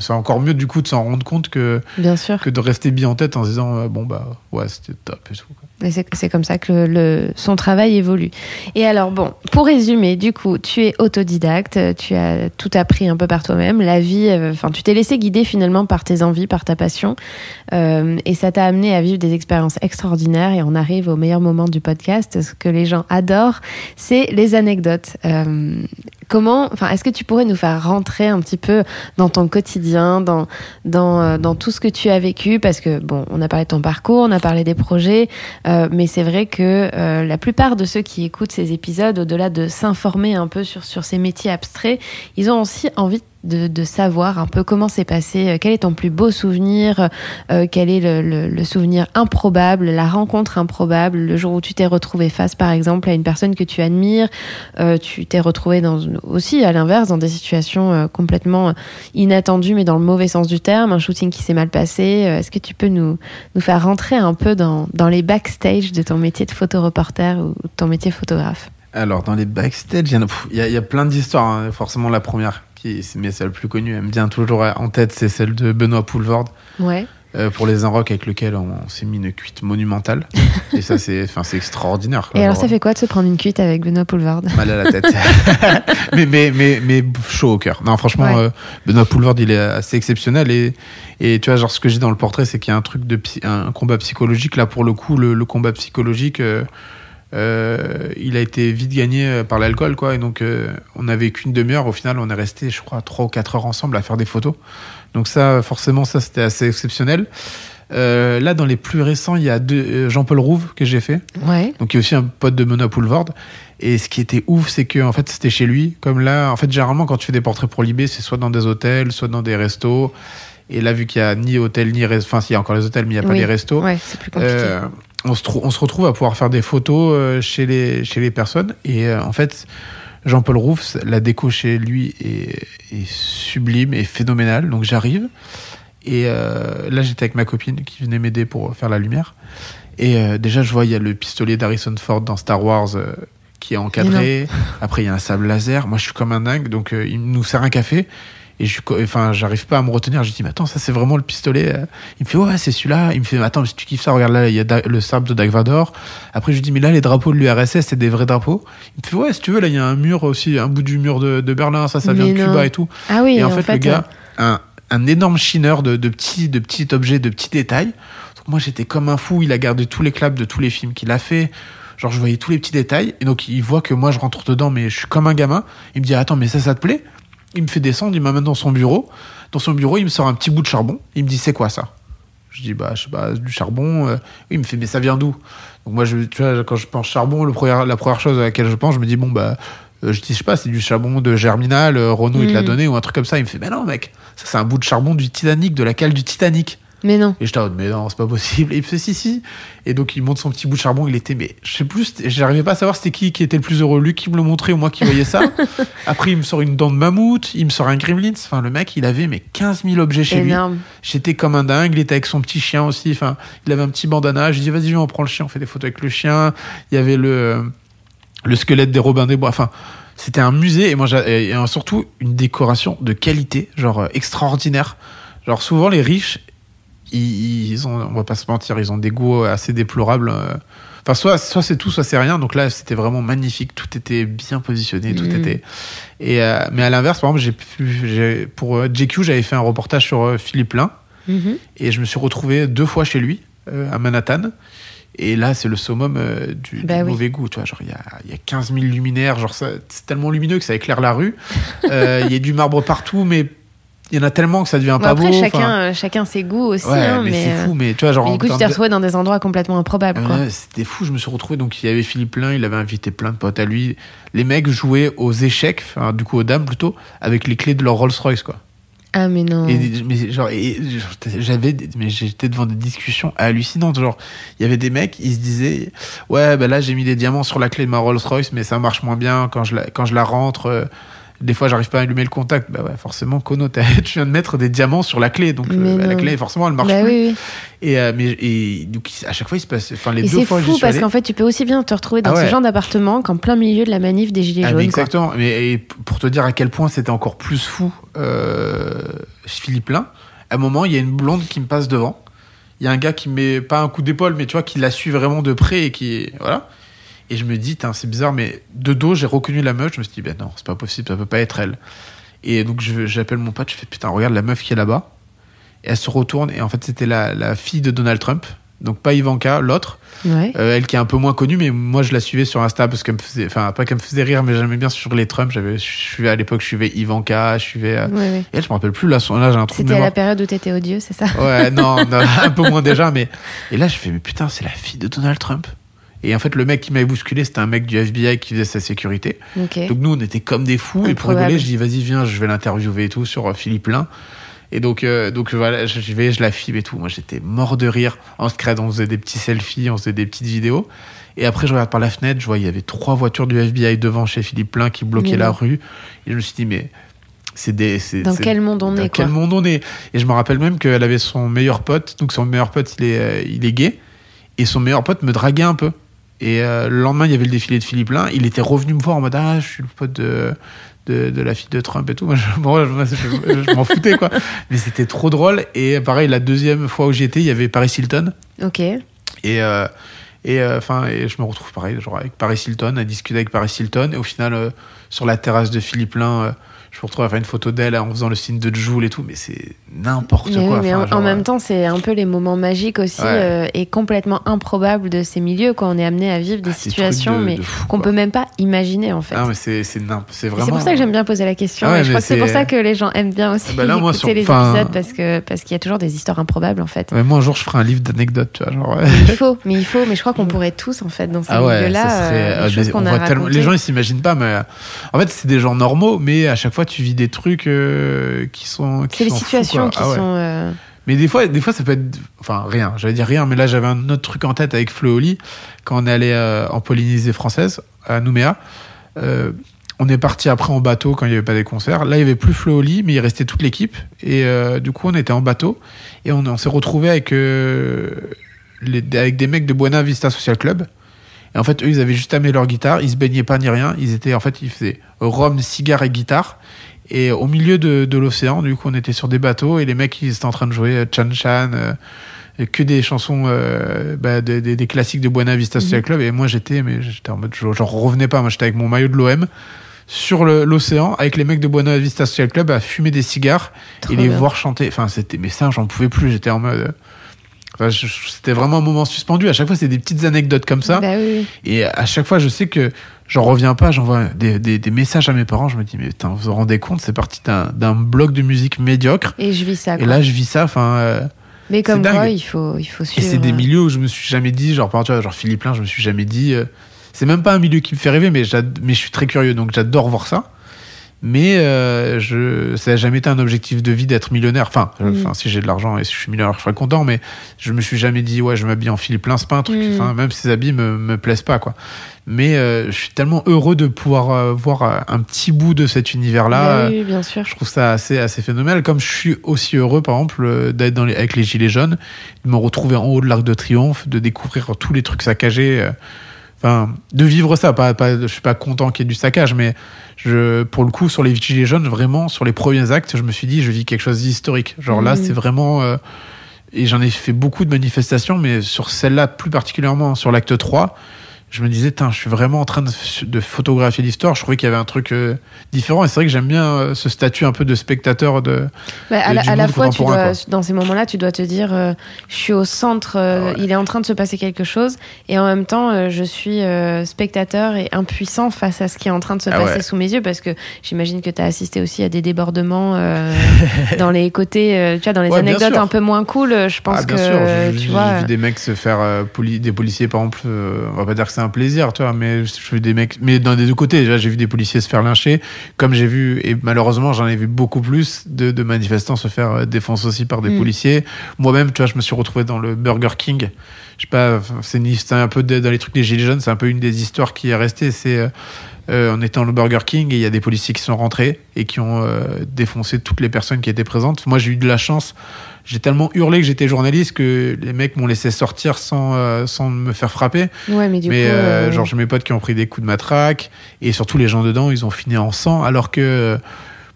C'est encore mieux, du coup, de s'en rendre compte que,
Bien sûr.
que de rester bien en tête en se disant, euh, bon, bah, ouais, c'était top et tout. quoi.
C'est comme ça que le, son travail évolue. Et alors, bon, pour résumer, du coup, tu es autodidacte, tu as tout appris un peu par toi-même, la vie, euh, enfin, tu t'es laissé guider finalement par tes envies, par ta passion, euh, et ça t'a amené à vivre des expériences extraordinaires. Et on arrive au meilleur moment du podcast, ce que les gens adorent, c'est les anecdotes. Euh, comment, enfin, est-ce que tu pourrais nous faire rentrer un petit peu dans ton quotidien, dans dans, dans tout ce que tu as vécu? Parce que bon, on a parlé de ton parcours, on a parlé des projets. Euh, mais c'est vrai que euh, la plupart de ceux qui écoutent ces épisodes, au-delà de s'informer un peu sur, sur ces métiers abstraits, ils ont aussi envie de, de savoir un peu comment s'est passé, euh, quel est ton plus beau souvenir, euh, quel est le, souvenir improbable, la rencontre improbable, le jour où tu t'es retrouvé face par exemple à une personne que tu admires, euh, tu t'es retrouvé dans, aussi à l'inverse dans des situations complètement inattendues mais dans le mauvais sens du terme, un shooting qui s'est mal passé. Est-ce que tu peux nous, nous faire rentrer un peu dans, dans les backstage de ton métier de photoreporter ou de ton métier photographe?
Alors, dans les backstage, il y, y a plein d'histoires. hein. Forcément, la première, qui est, mais celle plus connue, elle me vient toujours en tête, c'est celle de Benoît Poulvord
Ouais.
euh, pour les Inrocks avec lequel on, s'est mis une cuite monumentale. [laughs] Et ça, c'est, enfin, c'est extraordinaire.
Et alors, ça fait quoi de se prendre une cuite avec Benoît Poulvard
mal à la tête. [laughs] mais, mais, mais, mais chaud au cœur. Non, franchement,
Ouais.
euh, Benoît Poulvord, il est assez exceptionnel. Et, et tu vois, genre, ce que dis dans le portrait, c'est qu'il y a un truc de un combat psychologique. Là, pour le coup, le, le combat psychologique, euh, euh, il a été vite gagné euh, par l'alcool, quoi. Et donc, euh, on avait qu'une demi-heure. Au final, on est resté, je crois, trois ou quatre heures ensemble à faire des photos. Donc, ça, forcément, ça, c'était assez exceptionnel. Euh, là, dans les plus récents, il y a Jean-Paul Rouve que j'ai fait.
Ouais.
Donc il y a aussi un pote de Benoît Poulvord. Et ce qui était ouf, c'est que en fait c'était chez lui. Comme là, en fait généralement quand tu fais des portraits pour Libé, c'est soit dans des hôtels, soit dans des restos. Et là, vu qu'il y a ni hôtel ni enfin s'il y a encore les hôtels, mais il n'y a pas les restos.
Ouais, c'est plus compliqué.
On, se on se retrouve à pouvoir faire des photos euh, chez les chez les personnes. Et euh, en fait, Jean-Paul Rouff, la déco chez lui est, est sublime et phénoménale. Donc j'arrive. Et euh, là, j'étais avec ma copine qui venait m'aider pour faire la lumière. Et euh, déjà, je vois, il y a le pistolet d'Harrison Ford dans Star Wars euh, qui est encadré. Après, il y a un sable laser. Moi, je suis comme un dingue. Donc, il nous sert un café. Et je enfin, j'arrive pas à me retenir. Je dis, mais attends, ça, c'est vraiment le pistolet. euh. Il me fait, ouais, c'est celui-là. Il me fait, attends, si tu kiffes ça, regarde là, il y a Da- le sable de Dark Vador. Après, je lui dis, mais là, les drapeaux de l'URSS, c'est des vrais drapeaux. Il me fait, ouais, si tu veux, là, il y a un mur aussi, un bout du mur de, de Berlin. Ça, ça vient
Mais
de. Cuba et tout.
Ah oui,
Et en, fait, le gars, un, un énorme chineur de, de petits, de petits objets, de petits détails. Donc moi, j'étais comme un fou. Il a gardé tous les claps de tous les films qu'il a fait. Genre, je voyais tous les petits détails. Et donc, il voit que moi, je rentre dedans, mais je suis comme un gamin. Il me dit, attends, mais ça, ça te plaît? Il me fait descendre, il m'amène dans son bureau. Dans son bureau, il me sort un petit bout de charbon. Il me dit, c'est quoi ça? Je dis, bah, je sais pas, du charbon. euh. Oui, il me fait, mais ça vient d'où? Donc, moi, je, tu vois, quand je pense charbon, le premier- la première chose à laquelle je pense, je me dis, bon, bah, euh, je dis, je sais pas, c'est du charbon de Germinal, euh, Renault, il te l'a
Mhm.
donné, ou un truc comme ça. Il me fait, mais non, mec, ça, c'est un bout de charbon du Titanic, de la cale du Titanic.
Mais non.
Et j'étais en mode, mais non, c'est pas possible. Et il me fait, si, si. Et donc, il monte son petit bout de charbon. Il était, mais je sais plus, j'arrivais pas à savoir c'était qui qui était le plus heureux, lui qui me le montrait ou moi qui voyais ça. [laughs] Après, il me sort une dent de mammouth, il me sort un gremlins. Enfin, le mec, il avait, mais 15 000 objets chez lui. J'étais comme un dingue. Il était avec son petit chien aussi. Enfin, il avait un petit bandana. Je dis, vas-y, viens, on prend le chien, on fait des photos avec le chien. Il y avait le, le squelette des Robins des Bois. Enfin, c'était un musée et moi, et surtout une décoration de qualité, genre euh, extraordinaire. Genre, souvent, les riches, ils, ils ont, on va pas se mentir, ils ont des goûts assez déplorables. euh. Enfin, soit, soit c'est tout, soit c'est rien. Donc là, c'était vraiment magnifique. Tout était bien positionné. Tout
Mhm.
était. Et, euh, mais à l'inverse, par exemple, j'ai pour euh, JQ, j'avais fait un reportage sur Philippe Lain.
Mhm.
Et je me suis retrouvé deux fois chez lui, euh, à Manhattan. Et là, c'est le summum euh, du,
Bah
du
oui.
mauvais goût. Tu vois, genre, il y a, y a 15 000 luminaires. Genre, c'est tellement lumineux que ça éclaire la rue. Il y a du marbre partout, mais il y en a tellement que ça devient
Bon,
pas
après,
beau.
chacun,
Enfin,
euh, chacun ses goûts aussi.
ouais,
hein,
mais,
mais
c'est
euh,
fou. Mais tu vois, genre.
du coup, tu t'es retrouvé dans des endroits complètement improbables. Quoi.
Ouais, c'était fou, je me suis retrouvé. Donc, il y avait Philippe Lain, il avait invité plein de potes à lui. Les mecs jouaient aux échecs, enfin, du coup, aux dames plutôt, avec les clés de leur Rolls-Royce, quoi.
Ah, mais non.
Et, mais genre, et, j'avais, mais j'étais devant des discussions hallucinantes. Genre, il y avait des mecs, ils se disaient, ouais, ben là, j'ai mis des diamants sur la clé de ma Rolls Royce, mais ça marche moins bien quand je la, quand je la rentre. euh, des fois, j'arrive pas à allumer le contact. Bah ouais, forcément, Kono, [laughs] tu viens de mettre des diamants sur la clé, donc euh, la clé, forcément, elle marche
Bah
plus.
oui, oui.
Et, euh, mais, et donc, à chaque fois, il se passe, enfin, les
Et
deux
c'est
fois, j'y
fou parce qu'en fait, tu peux aussi bien te retrouver dans
Ah ouais.
ce genre d'appartement qu'en plein milieu de la manif des Gilets
Ah, mais
jaunes. quoi.
exactement. Mais et pour te dire à quel point c'était encore plus fou, euh, Philippe Lain, à un moment, il y a une blonde qui me passe devant. Il y a un gars qui me met pas un coup d'épaule, mais tu vois, qui la suit vraiment de près et qui. Voilà. Et je me dis, c'est bizarre, mais de dos, j'ai reconnu la meuf. Je me suis dit, ben non, c'est pas possible, ça peut pas être elle. Et donc, j'appelle mon pote, je fais, putain, regarde la meuf qui est là-bas. Et elle se retourne, et en fait, c'était la, la fille de Donald Trump. Donc, pas Ivanka, l'autre.
Ouais.
Euh, elle qui est un peu moins connue, mais moi je la suivais sur Insta parce qu'elle me faisait, enfin pas qu'elle me faisait rire, mais j'aimais bien sur les Trump. J'avais, je suivais à l'époque, je suivais Ivanka, je suivais. euh,
Ouais, ouais.
Et elle, je me rappelle plus là, son là j'ai un trou de
C'était à la période où t'étais odieux, c'est ça?
Ouais, non, [laughs] non, [laughs] un peu moins déjà, mais et là je fais mais putain c'est la fille de Donald Trump. Et en fait le mec qui m'avait bousculé c'était un mec du FBI qui faisait sa sécurité. Donc nous on était comme des fous et pour
Improbable.
rigoler je dis vas-y viens je vais l'interviewer et tout sur euh, Philippe Lain. Et donc, euh, donc voilà, je vais, je la filme et tout. Moi, j'étais mort de rire. En secret, on faisait des petits selfies, on faisait des petites vidéos. Et après, je regarde par la fenêtre, je vois, il y avait trois voitures du FBI devant chez Philippe Plein qui bloquaient la rue. Et je me suis dit, mais c'est des.
Dans quel monde on
dans
est,
quel
quoi
monde on est? Et je me rappelle même qu'elle avait son meilleur pote. Donc, son meilleur pote, il est, euh, il est gay. Et son meilleur pote me draguait un peu. Et euh, le lendemain, il y avait le défilé de Philippe Lain. Il était revenu me voir en mode Ah, je suis le pote de, de, de la fille de Trump et tout. [laughs] Moi, je, moi, je- moi, je- je m'en foutais, quoi. Mais c'était trop drôle. Et pareil, la deuxième fois où j'y étais, il y avait Paris Hilton.
Ok.
Et, euh, et, euh, enfin, et je me retrouve pareil, genre avec Paris Hilton, à discuter avec Paris Hilton. Et au final, euh, sur la terrasse de Philippe Lain, euh, je me retrouve à faire une photo d'elle en faisant le signe de Joule et tout. Mais c'est n'importe
oui,
quoi.
mais
Enfin,
en,
genre,
en même
euh,
temps, c'est un peu les moments magiques aussi
Ouais.
euh, et complètement improbables de ces milieux quand on est amené à vivre des
ah,
situations
de-
mais
de
qu'on peut même pas imaginer en fait.
Ah, mais c'est c'est vraiment.
C'est pour ça que j'aime bien poser la question.
Ah ouais,
je crois que c'est pour ça que les gens aiment bien aussi
Bah là, moi,
écouter
sur-
les
enfin-
épisodes parce que parce qu'il y a toujours des histoires improbables en fait.
Ouais, moi, un jour, je ferai un livre d'anecdotes, tu vois. Genre.
Il faut, mais il faut, mais je crois qu'on pourrait tous en fait dans ces
Ah
milieux-là. euh, les
gens ils s'imaginent pas, mais en fait c'est des gens normaux, mais à chaque fois tu vis des trucs euh, qui sont. qui
c'est les
fous,
situations qui
Ah ouais.
sont. euh,
Mais des fois, des fois ça peut être, enfin rien. J'allais dire rien, mais là j'avais un autre truc en tête avec Flo Oli quand on est allé euh, en Polynésie française à Nouméa. On est parti après en bateau quand il n'y avait pas des concerts. Là, il y avait plus Flo Oli, mais il restait toute l'équipe. Et du coup, on était en bateau et on, on s'est retrouvé avec, les, avec des mecs de Buena Vista Social Club. Et en fait, eux, ils avaient juste amené leur guitare. Ils se baignaient pas ni rien. Ils étaient, en fait, ils faisaient rhum, cigare et guitare. Et au milieu de, de l'océan, du coup, on était sur des bateaux et les mecs, ils étaient en train de jouer euh, Chan Chan, euh, que des chansons, euh, bah, des, des- des classiques de Buena Vista Social Club. Et moi, j'étais, mais j'étais en mode, je- j'en revenais pas. Moi, j'étais avec mon maillot de l'OM sur l'océan avec les mecs de Buena Vista Social Club à fumer des cigares
Trop
et les
bien.
voir chanter. Enfin, c'était, mais ça, j'en pouvais plus. J'étais en mode. Enfin, c'était vraiment un moment suspendu. À chaque fois, c'est des petites anecdotes comme ça.
Bah oui.
Et à chaque fois, je sais que j'en reviens pas, j'envoie des, des, des messages à mes parents. Je me dis, mais putain, vous vous rendez compte, c'est parti d'un bloc de musique médiocre.
Et je vis ça.
Et là, je vis ça. Enfin, euh,
Mais comme quoi, il faut, il faut
et
suivre.
c'est des
euh,
milieux où je me suis jamais dit, genre, par exemple, tu vois, genre Philippe Lain, je me suis jamais dit. euh, c'est même pas un milieu qui me fait rêver, mais, mais je suis très curieux, donc j'adore voir ça. Mais euh, je, ça n'a jamais été un objectif de vie d'être millionnaire. Enfin, euh,
Mm.
enfin, si j'ai de l'argent et si je suis millionnaire, je serais content. Mais je me suis jamais dit, ouais, je m'habille en Philippe Lain, c'est pas un truc.
Mm.
Enfin, même ces habits me, me plaisent pas, quoi. Mais euh, je suis tellement heureux de pouvoir euh, voir euh, un petit bout de cet univers-là.
bah oui, oui, bien sûr.
je trouve ça assez, assez phénoménal. Comme je suis aussi heureux, par exemple, d'être dans les, avec les Gilets jaunes, de me retrouver en haut de l'Arc de Triomphe, de découvrir tous les trucs saccagés. Enfin, de vivre ça. Pas, pas, je suis pas content qu'il y ait du saccage, mais je, pour le coup, sur les Gilets jaunes, vraiment, sur les premiers actes, je me suis dit, je vis quelque chose d'historique. Genre là,
Mhm.
c'est vraiment. euh, et j'en ai fait beaucoup de manifestations, mais sur celle-là, plus particulièrement sur l'acte 3, je me disais, je suis vraiment en train de, de photographier l'histoire. Je trouvais qu'il y avait un truc euh, différent. Et c'est vrai que j'aime bien euh, ce statut un peu de spectateur de.
Bah, à la,
du
à la
monde
fois, tu
contemporain,
dois, dans ces moments-là, tu dois te dire, euh, je suis au centre,
Ah ouais.
il est en train de se passer quelque chose, et en même temps, je suis spectateur et impuissant face à ce qui est en train de se
Ah
passer
ouais.
sous mes yeux, parce que j'imagine que tu as assisté aussi à des débordements [laughs] dans les côtés, tu vois, dans les
Ouais,
anecdotes un peu moins cool. Je pense
ah, bien
que,
sûr. J'ai-
tu vois.
vu des mecs se faire. poli- des policiers, par exemple. on va pas dire que c'est un plaisir, tu vois, mais j'ai vu des mecs. Mais dans des deux côtés, déjà, j'ai vu des policiers se faire lyncher. Comme j'ai vu, et malheureusement, j'en ai vu beaucoup plus de, de manifestants se faire euh, défoncer aussi par des
Mm.
policiers. Moi-même, tu vois, je me suis retrouvé dans le Burger King. Je sais pas, c'est un peu de- dans les trucs des Gilets jaunes, c'est un peu une des histoires qui est restée. C'est. euh, euh, on était dans le Burger King et il y a des policiers qui sont rentrés et qui ont euh, défoncé toutes les personnes qui étaient présentes. Moi, j'ai eu de la chance. J'ai tellement hurlé que j'étais journaliste que les mecs m'ont laissé sortir sans, euh, sans me faire frapper.
Ouais, mais du
Mais
coup.
euh,
euh,
genre, j'ai mes potes qui ont pris des coups de matraque et surtout les gens dedans, ils ont fini en sang alors que euh,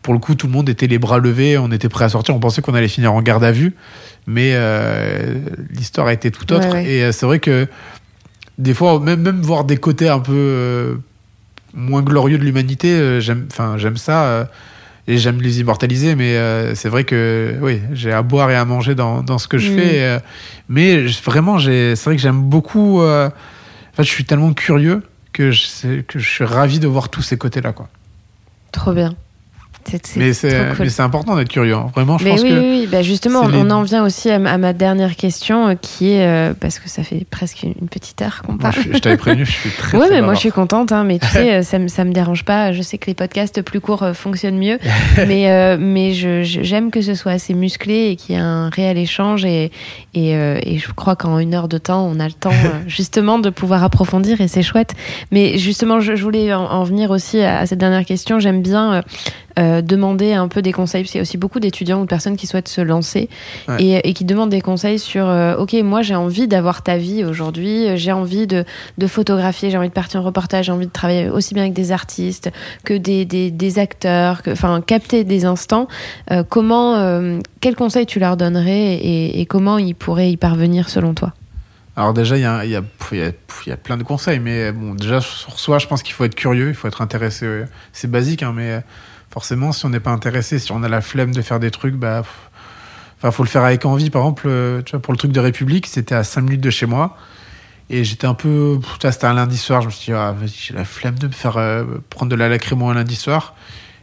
pour le coup, tout le monde était les bras levés, on était prêt à sortir, on pensait qu'on allait finir en garde à vue. Mais euh, l'histoire a été tout autre.
Ouais, ouais.
Et c'est vrai que des fois, même, même voir des côtés un peu euh, moins glorieux de l'humanité, j'aime, enfin, j'aime ça. Et j'aime les immortaliser, mais euh, c'est vrai que oui, j'ai à boire et à manger dans, dans ce que je
Mm.
fais. euh, mais vraiment, c'est vrai que j'aime beaucoup. euh, en fait, je suis tellement curieux que je, que je suis ravi de voir tous ces côtés-là, quoi.
Trop bien.
Mais c'est,
cool.
important d'être curieux. hein. Vraiment, je
Mais
pense
oui,
que.
oui, oui. Bah justement, on
les-
en vient aussi à, ma- à ma dernière question, euh, qui est euh, parce que ça fait presque une petite heure qu'on
Moi,
parle.
je, t'avais prévenu, je suis très. [laughs] Très
mais moi je suis contente, hein, mais tu [laughs] sais, euh, ça me, ça me dérange pas. Je sais que les podcasts plus courts fonctionnent mieux, [laughs] mais, euh, mais j'aime que ce soit assez musclé et qu'il y ait un réel échange. Et, et, euh, et je crois qu'en une heure de temps, on a le temps justement de pouvoir approfondir et c'est chouette. Mais justement, je, je voulais en, en venir aussi à, à cette dernière question. J'aime bien. Euh, demander un peu des conseils, parce qu'il y a aussi beaucoup d'étudiants ou de personnes qui souhaitent se lancer
Ouais.
et, et qui demandent des conseils sur euh, ok moi j'ai envie d'avoir ta vie aujourd'hui euh, j'ai envie de, de photographier j'ai envie de partir en reportage j'ai envie de travailler aussi bien avec des artistes que des, des, des acteurs enfin capter des instants Euh, comment quels conseils tu leur donnerais et, et comment ils pourraient y parvenir selon toi?
Alors déjà, il y a, y, a, y, a, y a plein de conseils, mais bon, déjà sur soi, je pense qu'il faut être curieux, il faut être intéressé. C'est basique, hein, mais forcément, si on n'est pas intéressé, si on a la flemme de faire des trucs, bah, enfin, faut le faire avec envie. Par exemple, euh, tu vois, pour le truc de République, c'était à 5 minutes de chez moi. Et j'étais un peu. C'était un lundi soir. Je me suis dit, ah, j'ai la flemme de me faire euh, prendre de la lacrymo un lundi soir.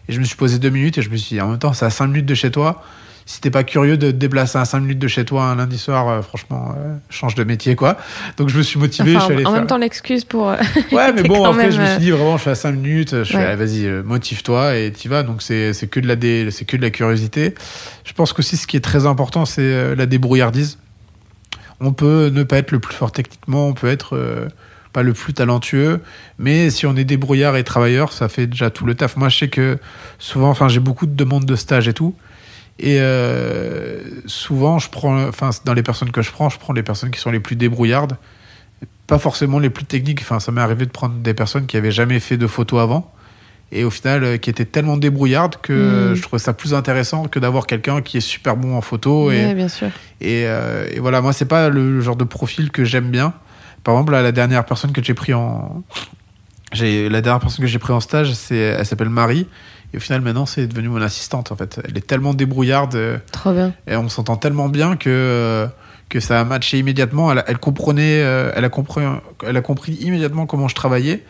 Et je me suis posé deux minutes et je me suis dit, en même temps, c'est à 5 minutes de chez toi. Si t'es pas curieux de te déplacer à 5 minutes de chez toi un lundi soir, euh, franchement, euh, change de métier, quoi. Donc je me suis motivé. je suis allé
en
faire...
même temps l'excuse pour euh, [laughs]
Ouais, mais bon, après,
même,
je me suis dit vraiment, je suis à 5 minutes. Je fais,
Ouais.
allez, vas-y, motive-toi et t'y vas. Donc, c'est que, de la dé- que de la curiosité. Je pense qu'aussi, ce qui est très important, c'est la débrouillardise. On peut ne pas être le plus fort techniquement, on peut être euh, pas le plus talentueux, mais si on est débrouillard et travailleur, ça fait déjà tout le taf. Moi, je sais que souvent, enfin, j'ai beaucoup de demandes de stage et tout. Et euh, souvent, je prends, enfin, dans les personnes que je prends, je prends les personnes qui sont les plus débrouillardes, pas forcément les plus techniques. Enfin, ça m'est arrivé de prendre des personnes qui avaient jamais fait de photos avant et au final euh, qui étaient tellement débrouillardes que
Mm.
je trouvais ça plus intéressant que d'avoir quelqu'un qui est super bon en photo. Et,
Ouais, bien sûr.
et, euh, et voilà, moi, c'est pas le genre de profil que j'aime bien. Par exemple, là, la dernière personne que j'ai pris en. J'ai, la dernière personne que j'ai pris en stage, c'est, elle s'appelle Marie. Et au final, maintenant, c'est devenu mon assistante, en fait. Elle est tellement débrouillarde euh,
Trop bien.
et on s'entend tellement bien que, euh, que ça a matché immédiatement. Elle, elle comprenait, euh, elle, a compris, elle a compris immédiatement comment je travaillais.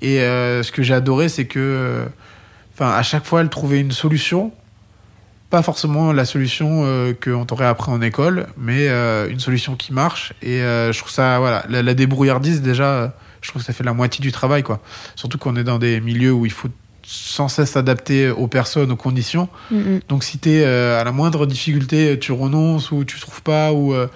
Et euh, ce que j'ai adoré, c'est que, enfin, à chaque fois, elle trouvait une solution. Pas forcément la solution euh, qu'on t'aurait appris en école, mais euh, une solution qui marche. Et je trouve ça, voilà, la, la débrouillardise, déjà, je trouve que ça fait la moitié du travail, quoi. Surtout qu'on est dans des milieux où il faut sans cesse s'adapter aux personnes, aux conditions.
Mm, mm.
Donc si t'es euh, à la moindre difficulté, tu renonces ou tu trouves pas ou euh,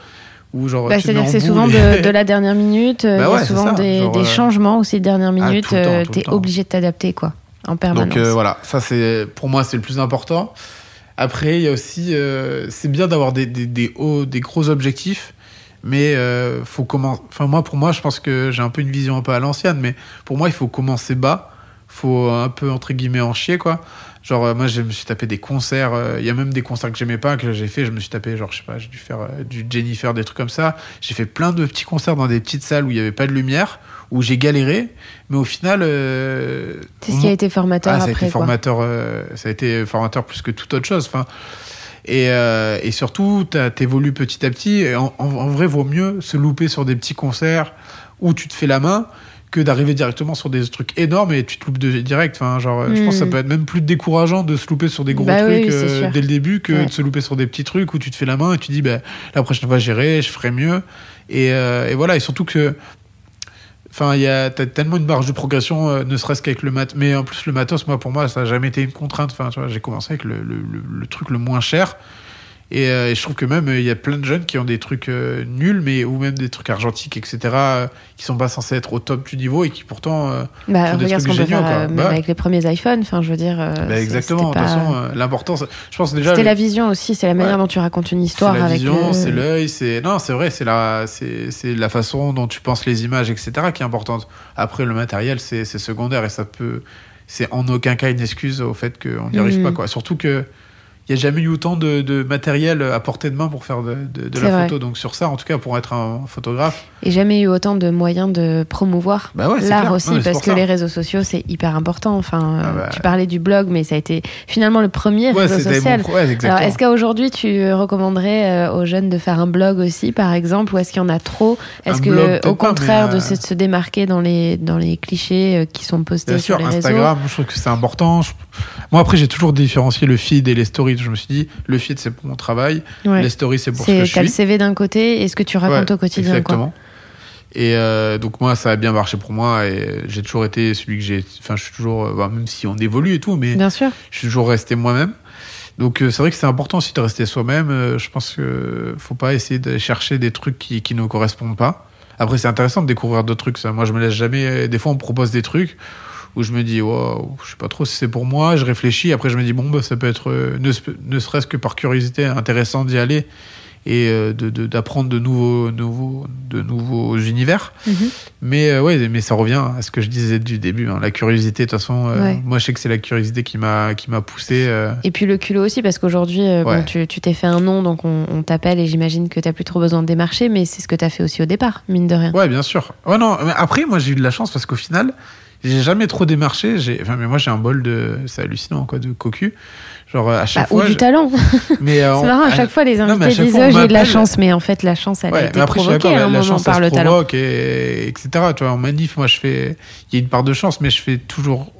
ou genre
Bah,
tu
C'est-à-dire que c'est souvent de, la [laughs] dernière minute. euh,
Bah
il y a souvent des,
genre,
des changements aussi de dernière minute.
tout le temps,
T'es obligé de t'adapter quoi, en permanence.
Donc voilà, ça c'est pour moi c'est le plus important. Après il y a aussi euh, c'est bien d'avoir des, des, des hauts des gros objectifs mais euh, faut comment enfin moi pour moi je pense que j'ai un peu une vision un peu à l'ancienne mais pour moi il faut commencer bas, faut un peu entre guillemets en chier quoi. Genre euh, moi je me suis tapé des concerts, euh, il y a même des concerts que j'aimais pas que j'ai fait, je me suis tapé genre je sais pas, j'ai dû faire euh, du Jennifer des trucs comme ça. J'ai fait plein de petits concerts dans des petites salles où il y avait pas de lumière, où j'ai galéré, mais au final euh,
C'est ce qui a été formateur
ah, ça a
après.
été
quoi.
formateur, ça a été formateur plus que toute autre chose. Enfin, et, euh, et surtout, t'évolues petit à petit. Et en, en- en vrai, vaut mieux se louper sur des petits concerts où tu te fais la main que d'arriver directement sur des trucs énormes et tu te loupes de, direct. Enfin, genre, je pense que ça
Mm.
peut être même plus décourageant de se louper sur des gros
Bah
trucs
oui,
euh, dès le début que
Ouais.
de se louper sur des petits trucs où tu te fais la main et tu dis, bah, la prochaine fois, j'irai, je ferai mieux. Et, euh, et voilà. Et surtout que Enfin, il y a t'as tellement une marge de progression, euh, ne serait-ce qu'avec le mat. Mais en plus, le matos, moi, pour moi, ça n'a jamais été une contrainte. Enfin, tu vois, j'ai commencé avec le, le, le- le truc le moins cher. Et, euh, et je trouve que même, euh, il y a plein de jeunes qui ont des trucs euh, nuls, mais, ou même des trucs argentiques, etc., euh, qui sont pas censés être au top du niveau et qui pourtant.
Bah,
font des
regarde ce
trucs géniaux,
faire
Bah.
avec les premiers iPhones. Enfin, je veux dire.
bah,
c'est-
exactement. De toute façon, l'important, c'est- je pense déjà.
C'était
le-
la vision aussi, c'est la manière
Ouais.
dont tu racontes une
C'est
histoire
la
avec
vision, c'est l'œil, c'est non, c'est vrai, c'est la, c'est c'est la façon dont tu penses les images, etc. qui est importante. Après, le matériel, c'est c'est secondaire et ça peut, c'est en aucun cas une excuse au fait qu'on n'y arrive
Mhm.
pas quoi. Surtout que il n'y a jamais eu autant de, de matériel à portée de main pour faire de, de- de
C'est
la
vrai.
photo. Donc sur ça, en tout cas, pour être un photographe,
Et jamais eu autant de moyens de promouvoir
bah ouais,
l'art aussi,
Non,
parce que
ça.
les réseaux sociaux, c'est hyper important. Enfin,
Ah
euh,
bah.
tu parlais du blog, mais ça a été finalement le premier
Ouais,
réseau social.
pro- ouais.
Alors, est-ce qu'aujourd'hui, tu recommanderais euh, aux jeunes de faire un blog aussi, par exemple, ou est-ce qu'il y en a trop? Est-ce que,
blog,
au contraire,
euh,
se, de se démarquer dans les, dans les clichés qui sont postés
Bien
sur
sûr,
les réseaux?
Instagram, je trouve que c'est important. Je- Moi, après, j'ai toujours différencié le feed et les stories. Je me suis dit, le feed, c'est pour mon travail.
Ouais.
Les stories, c'est pour ce que je
t'as le
suis.
CV d'un côté et ce que tu racontes
Ouais,
au quotidien. Quoi.
Exactement. Et euh, donc moi, ça a bien marché pour moi et j'ai toujours été celui que j'ai. Enfin, je suis toujours, euh, bah, même si on évolue et tout, mais
Bien sûr.
je suis toujours resté moi-même. Donc euh, c'est vrai que c'est important aussi de rester soi-même. Euh, je pense que faut pas essayer de chercher des trucs qui qui nous correspondent pas. Après, c'est intéressant de découvrir d'autres trucs. Ça. Moi, je me laisse jamais. Des fois, on me propose des trucs où je me dis, wow, je sais pas trop si c'est pour moi. Je réfléchis. Après, je me dis, bon, bah, ça peut être, euh, ne, ne serait-ce que par curiosité, intéressant d'y aller et euh, de- de- d'apprendre de, nouveaux, nouveaux, de nouveaux univers.
Mhm.
Mais euh, ouais, mais ça revient à ce que je disais du début. hein. La curiosité, de toute façon, euh,
Ouais.
moi, je sais que c'est la curiosité qui m'a qui m'a poussé. euh,
Et puis le culot aussi, parce qu'aujourd'hui, bon,
Ouais.
tu tu t'es fait un nom, donc on, on t'appelle et j'imagine que t'as plus trop besoin de démarcher, mais c'est ce que t'as fait aussi au départ, mine de rien.
Ouais, bien sûr. Ouais, non, mais après, moi, j'ai eu de la chance parce qu'au final, j'ai jamais trop démarché. J'ai, enfin, mais moi, j'ai un bol de, c'est hallucinant, quoi, de cocu. Genre, à
Bah,
chaque
ou
fois.
du
je-
talent. [laughs]
Mais, euh,
C'est
on-
marrant, à
à-
chaque fois les
à
invités disent oh, j'ai de la chance, mais en fait la chance elle
Ouais,
a été
après,
provoquée à un
la
moment
chance,
par le talent.
et, etc. Tu vois, en manif, moi, je fais, il y a une part de chance, mais je fais toujours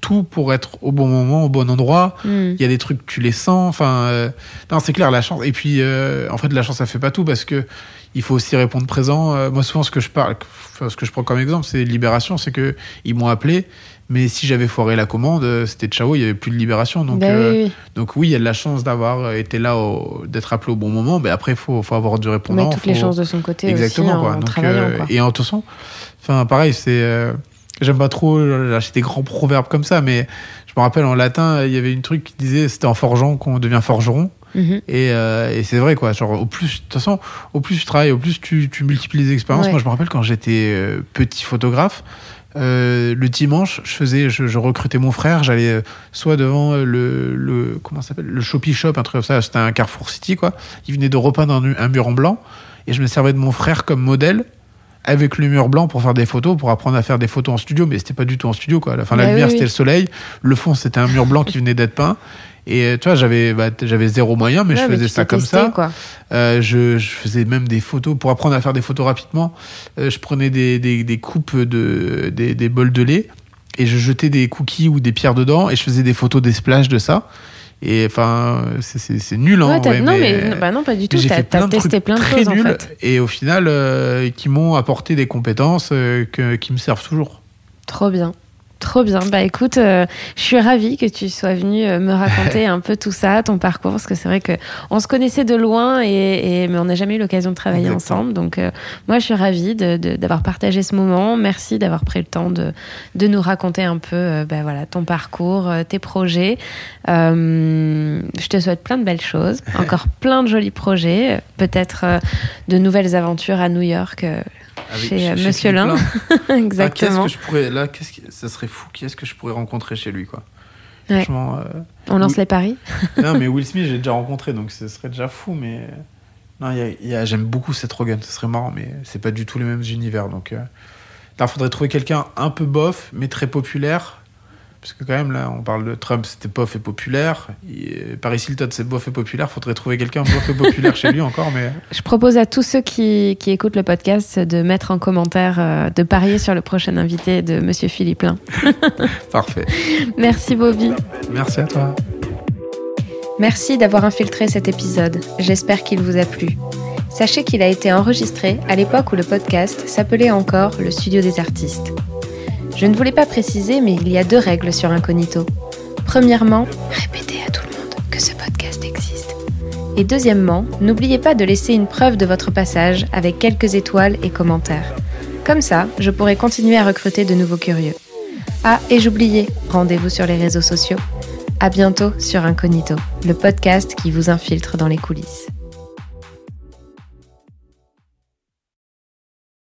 tout pour être au bon moment, au bon endroit.
Hmm.
Il y a des trucs, tu les sens. Enfin, euh, non, c'est clair, la chance. Et puis, euh, en fait, la chance, ça fait pas tout parce que il faut aussi répondre présent. Euh, moi, souvent, ce que je parle, enfin, ce que je prends comme exemple, c'est Libération, c'est que ils m'ont appelé, Mais si j'avais foiré la commande, euh, c'était ciao, il n'y avait plus de libération. Donc,
Bah
euh,
oui, oui.
donc oui, il y a de la chance d'avoir été là, au- d'être appelé au bon moment. Mais après, il faut, faut avoir du répondant.
Mettre toutes les chances de son côté
Exactement,
aussi
quoi.
en
Donc, euh,
quoi.
Et en toute façon, enfin, pareil, c'est. euh, J'aime pas trop lâcher des grands proverbes comme ça, mais je me rappelle en latin, il y avait une truc qui disait c'était en forgeant qu'on devient forgeron.
Mhm.
Et, euh, et c'est vrai, quoi. Genre, au plus, de toute façon, au plus tu travailles, au plus tu, tu multiplies les expériences.
Ouais.
Moi, je me rappelle quand j'étais euh, petit photographe, euh, le dimanche, je faisais, je, je recrutais mon frère, j'allais soit devant le, le, comment s'appelle, le Shopee Shop, un truc comme ça, c'était un Carrefour City, quoi. Il venait de repeindre un, un mur en blanc, et je me servais de mon frère comme modèle avec le mur blanc pour faire des photos, pour apprendre à faire des photos en studio, mais c'était pas du tout en studio, quoi. À la fin,
Bah
lumière,
oui.
c'était le soleil, le fond, c'était un mur blanc qui venait d'être peint. Et euh, tu vois, j'avais bah, j'avais zéro moyen, mais
Ouais,
je faisais ça comme
testé,
ça.
Quoi.
Euh, je, je faisais même des photos pour apprendre à faire des photos rapidement. euh, je prenais des, des, des coupes de des, des bols de lait et je jetais des cookies ou des pierres dedans et je faisais des photos des splashes de ça. Et enfin, c'est- nul, hein,
Ouais, non,
mais,
mais, bah non, pas du tout.
j'ai
T'as
fait plein
t'as
de
testé
trucs
plein de
très
choses en
nuls
fait.
et au final euh, qui m'ont apporté des compétences euh, que, qui me servent toujours.
Trop bien. Trop bien. Bah écoute, euh, je suis ravie que tu sois venu euh, me raconter [laughs] un peu tout ça, ton parcours, parce que c'est vrai que on se connaissait de loin, et, et- mais on n'a jamais eu l'occasion de travailler
Exactement.
ensemble. Donc euh, moi, je suis ravie de- de- d'avoir partagé ce moment. Merci d'avoir pris le temps de, de nous raconter un peu euh, bah, voilà, ton parcours, tes projets. Je te souhaite plein de belles choses, [laughs] encore plein de jolis projets, peut-être de nouvelles aventures à New York. Euh,
Avec-
Chez, euh,
chez
Monsieur
Philippe
Lin.
Lin. [laughs] Ah, qu'est-ce
Exactement.
que je pourrais là qu'est-ce que ça serait fou qui est-ce que je pourrais rencontrer chez lui quoi
Ouais.
franchement euh,
On lance les paris. [laughs]
non mais Will Smith j'ai déjà rencontré donc ce serait déjà fou mais non y a- y a- j'aime beaucoup Seth Rogen ce serait marrant mais c'est pas du tout les mêmes univers donc euh, là faudrait trouver quelqu'un un peu bof mais très populaire parce que quand même là on parle de Trump c'était bof et populaire Et Paris Hilton c'est bof et populaire faudrait trouver quelqu'un bof et populaire chez lui encore mais
Je propose à tous ceux qui, qui écoutent le podcast de mettre en commentaire, euh, de parier sur le prochain invité de Monsieur Philippe Lin. [laughs]
parfait
Merci Bobby.
merci à toi
Merci d'avoir infiltré cet épisode. J'espère qu'il vous a plu. Sachez qu'il a été enregistré à l'époque où le podcast s'appelait encore le Studio des artistes. Je ne voulais pas préciser, mais il y a deux règles sur Incognito. Premièrement, répétez à tout le monde que ce podcast existe. Et deuxièmement, n'oubliez pas de laisser une preuve de votre passage avec quelques étoiles et commentaires. Comme ça, je pourrai continuer à recruter de nouveaux curieux. Ah, et j'oubliais, rendez-vous sur les réseaux sociaux. À bientôt sur Incognito, le podcast qui vous infiltre dans les coulisses.